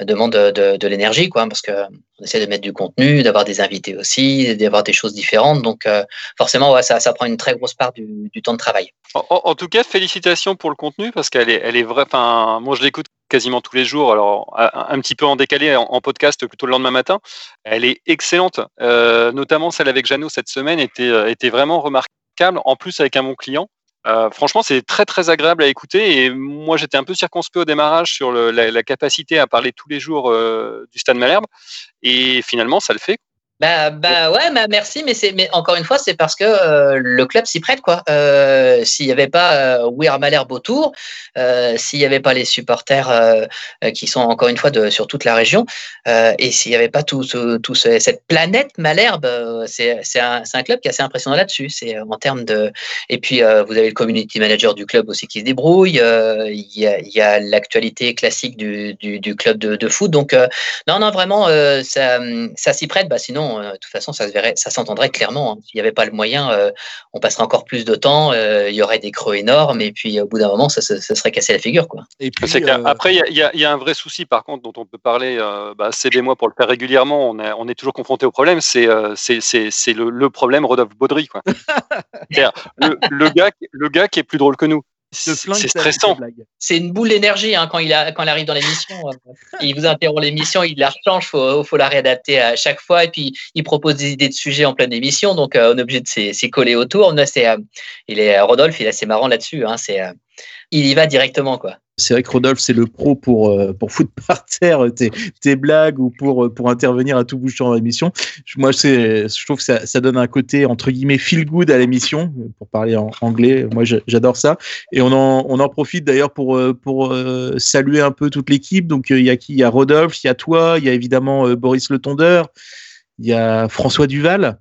demande de, l'énergie, quoi, parce que on essaie de mettre du contenu, d'avoir des invités aussi, d'avoir des choses différentes. Donc, euh, forcément, ça, prend une très grosse part du, temps de travail. En, tout cas, félicitations pour le contenu parce qu'elle est, elle est vraie. Moi, je l'écoute quasiment tous les jours. Alors, un, petit peu en décalé en, podcast plutôt le lendemain matin. Elle est excellente. Euh, notamment celle avec Jeannot cette semaine était, était vraiment remarquable. En plus, avec un bon client. Euh, franchement, c'est très très agréable à écouter et moi j'étais un peu circonspect au démarrage sur la, capacité à parler tous les jours euh, du Stade Malherbe et finalement ça le fait. Bah, bah ouais, bah merci, mais c'est, mais encore une fois, c'est parce que euh, le club s'y prête quoi. Euh, s'il n'y avait pas euh, Weir Malherbe autour, euh, s'il n'y avait pas les supporters qui sont encore une fois de, sur toute la région, et s'il n'y avait pas tout, tout ce, cette planète Malherbe, c'est, c'est un, c'est un club qui est assez impressionnant là-dessus. C'est en termes de, et puis vous avez le community manager du club aussi qui se débrouille. Il y a, y a l'actualité classique du, du, du, club de, de foot. Donc non, non, vraiment, ça, ça s'y prête. Bah sinon euh, de toute façon, ça se verrait, ça s'entendrait clairement. Hein. S'il n'y avait pas le moyen, euh, on passerait encore plus de temps, euh, il y aurait des creux énormes, et puis au bout d'un moment, ça, ça, ça, serait cassé la figure. Quoi. Et puis, Après, il y, y, y, a un vrai souci, par contre, dont on peut parler, bah, c'est des mois pour le faire régulièrement, on, est, on est toujours confronté au problème, c'est le, le, problème Rodolphe Baudry. Quoi. le, le, gars, le gars qui est plus drôle que nous. C'est stressant. C'est une boule d'énergie hein, quand, il a, quand il arrive dans l'émission. il vous interrompt l'émission, il la rechange, il faut, faut, la réadapter à chaque fois. Et puis, il propose des idées de sujets en pleine émission. Donc, euh, on est obligé de s'y coller autour. Là, euh, il est, Rodolphe, il est assez marrant là-dessus. Hein, euh, il y va directement. quoi. C'est vrai que Rodolphe, c'est le pro pour, euh, pour foutre par terre tes, tes blagues ou pour, euh, pour intervenir à tout bout dans l'émission. Moi, je trouve que ça, ça, donne un côté, entre guillemets, feel good à l'émission, pour parler en anglais. Moi, j'adore ça. Et on en, on en profite d'ailleurs pour, euh, pour saluer un peu toute l'équipe. Donc, il y a qui? Il y a Rodolphe, il y a toi, il y a évidemment Boris Le Tondeur, il y a François Duval,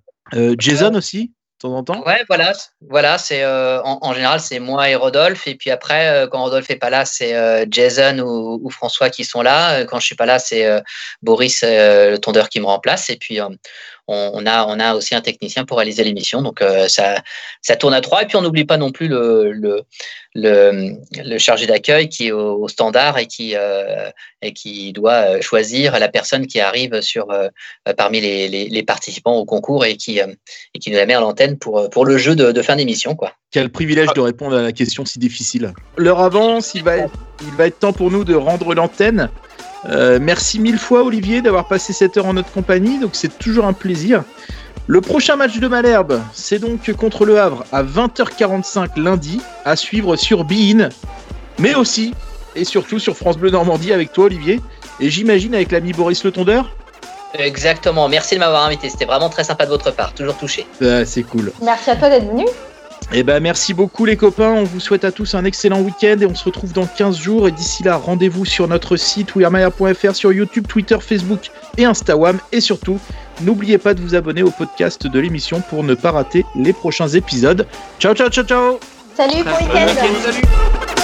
Jason aussi temps en Ouais, voilà, voilà euh, en, général c'est moi et Rodolphe et puis après euh, quand Rodolphe est pas là c'est euh, Jason ou, ou, François qui sont là. Quand je suis pas là c'est Boris le tondeur qui me remplace et puis on, on, a on a aussi un technicien pour réaliser l'émission donc ça ça tourne à trois et puis on n'oublie pas non plus le le, le, le chargé d'accueil qui est au, au, standard et qui et qui doit choisir la personne qui arrive sur parmi les, les, les, participants au concours et qui et qui nous la met à l'antenne pour, pour le jeu de, de fin d'émission. quoi. Quel privilège de répondre à la question si difficile. L'heure avance, il va, il va être temps pour nous de rendre l'antenne. Euh, merci mille fois Olivier d'avoir passé cette heure en notre compagnie, donc c'est toujours un plaisir. Le prochain match de Malherbe, c'est donc contre le Havre à 20h45 lundi, à suivre sur Bein, mais aussi et surtout sur France Bleu Normandie avec toi Olivier, et j'imagine avec l'ami Boris Le Tondeur Exactement, merci de m'avoir invité, c'était vraiment très sympa de votre part, toujours touché. Bah, c'est cool. Merci à toi d'être venu. Eh ben merci beaucoup les copains, on vous souhaite à tous un excellent week-end et on se retrouve dans 15 jours. Et d'ici là rendez-vous sur notre site wearmaya.fr sur YouTube, Twitter, Facebook et Instagram. Et surtout n'oubliez pas de vous abonner au podcast de l'émission pour ne pas rater les prochains épisodes. Ciao ciao ciao ciao. Salut, bon week-end. Salut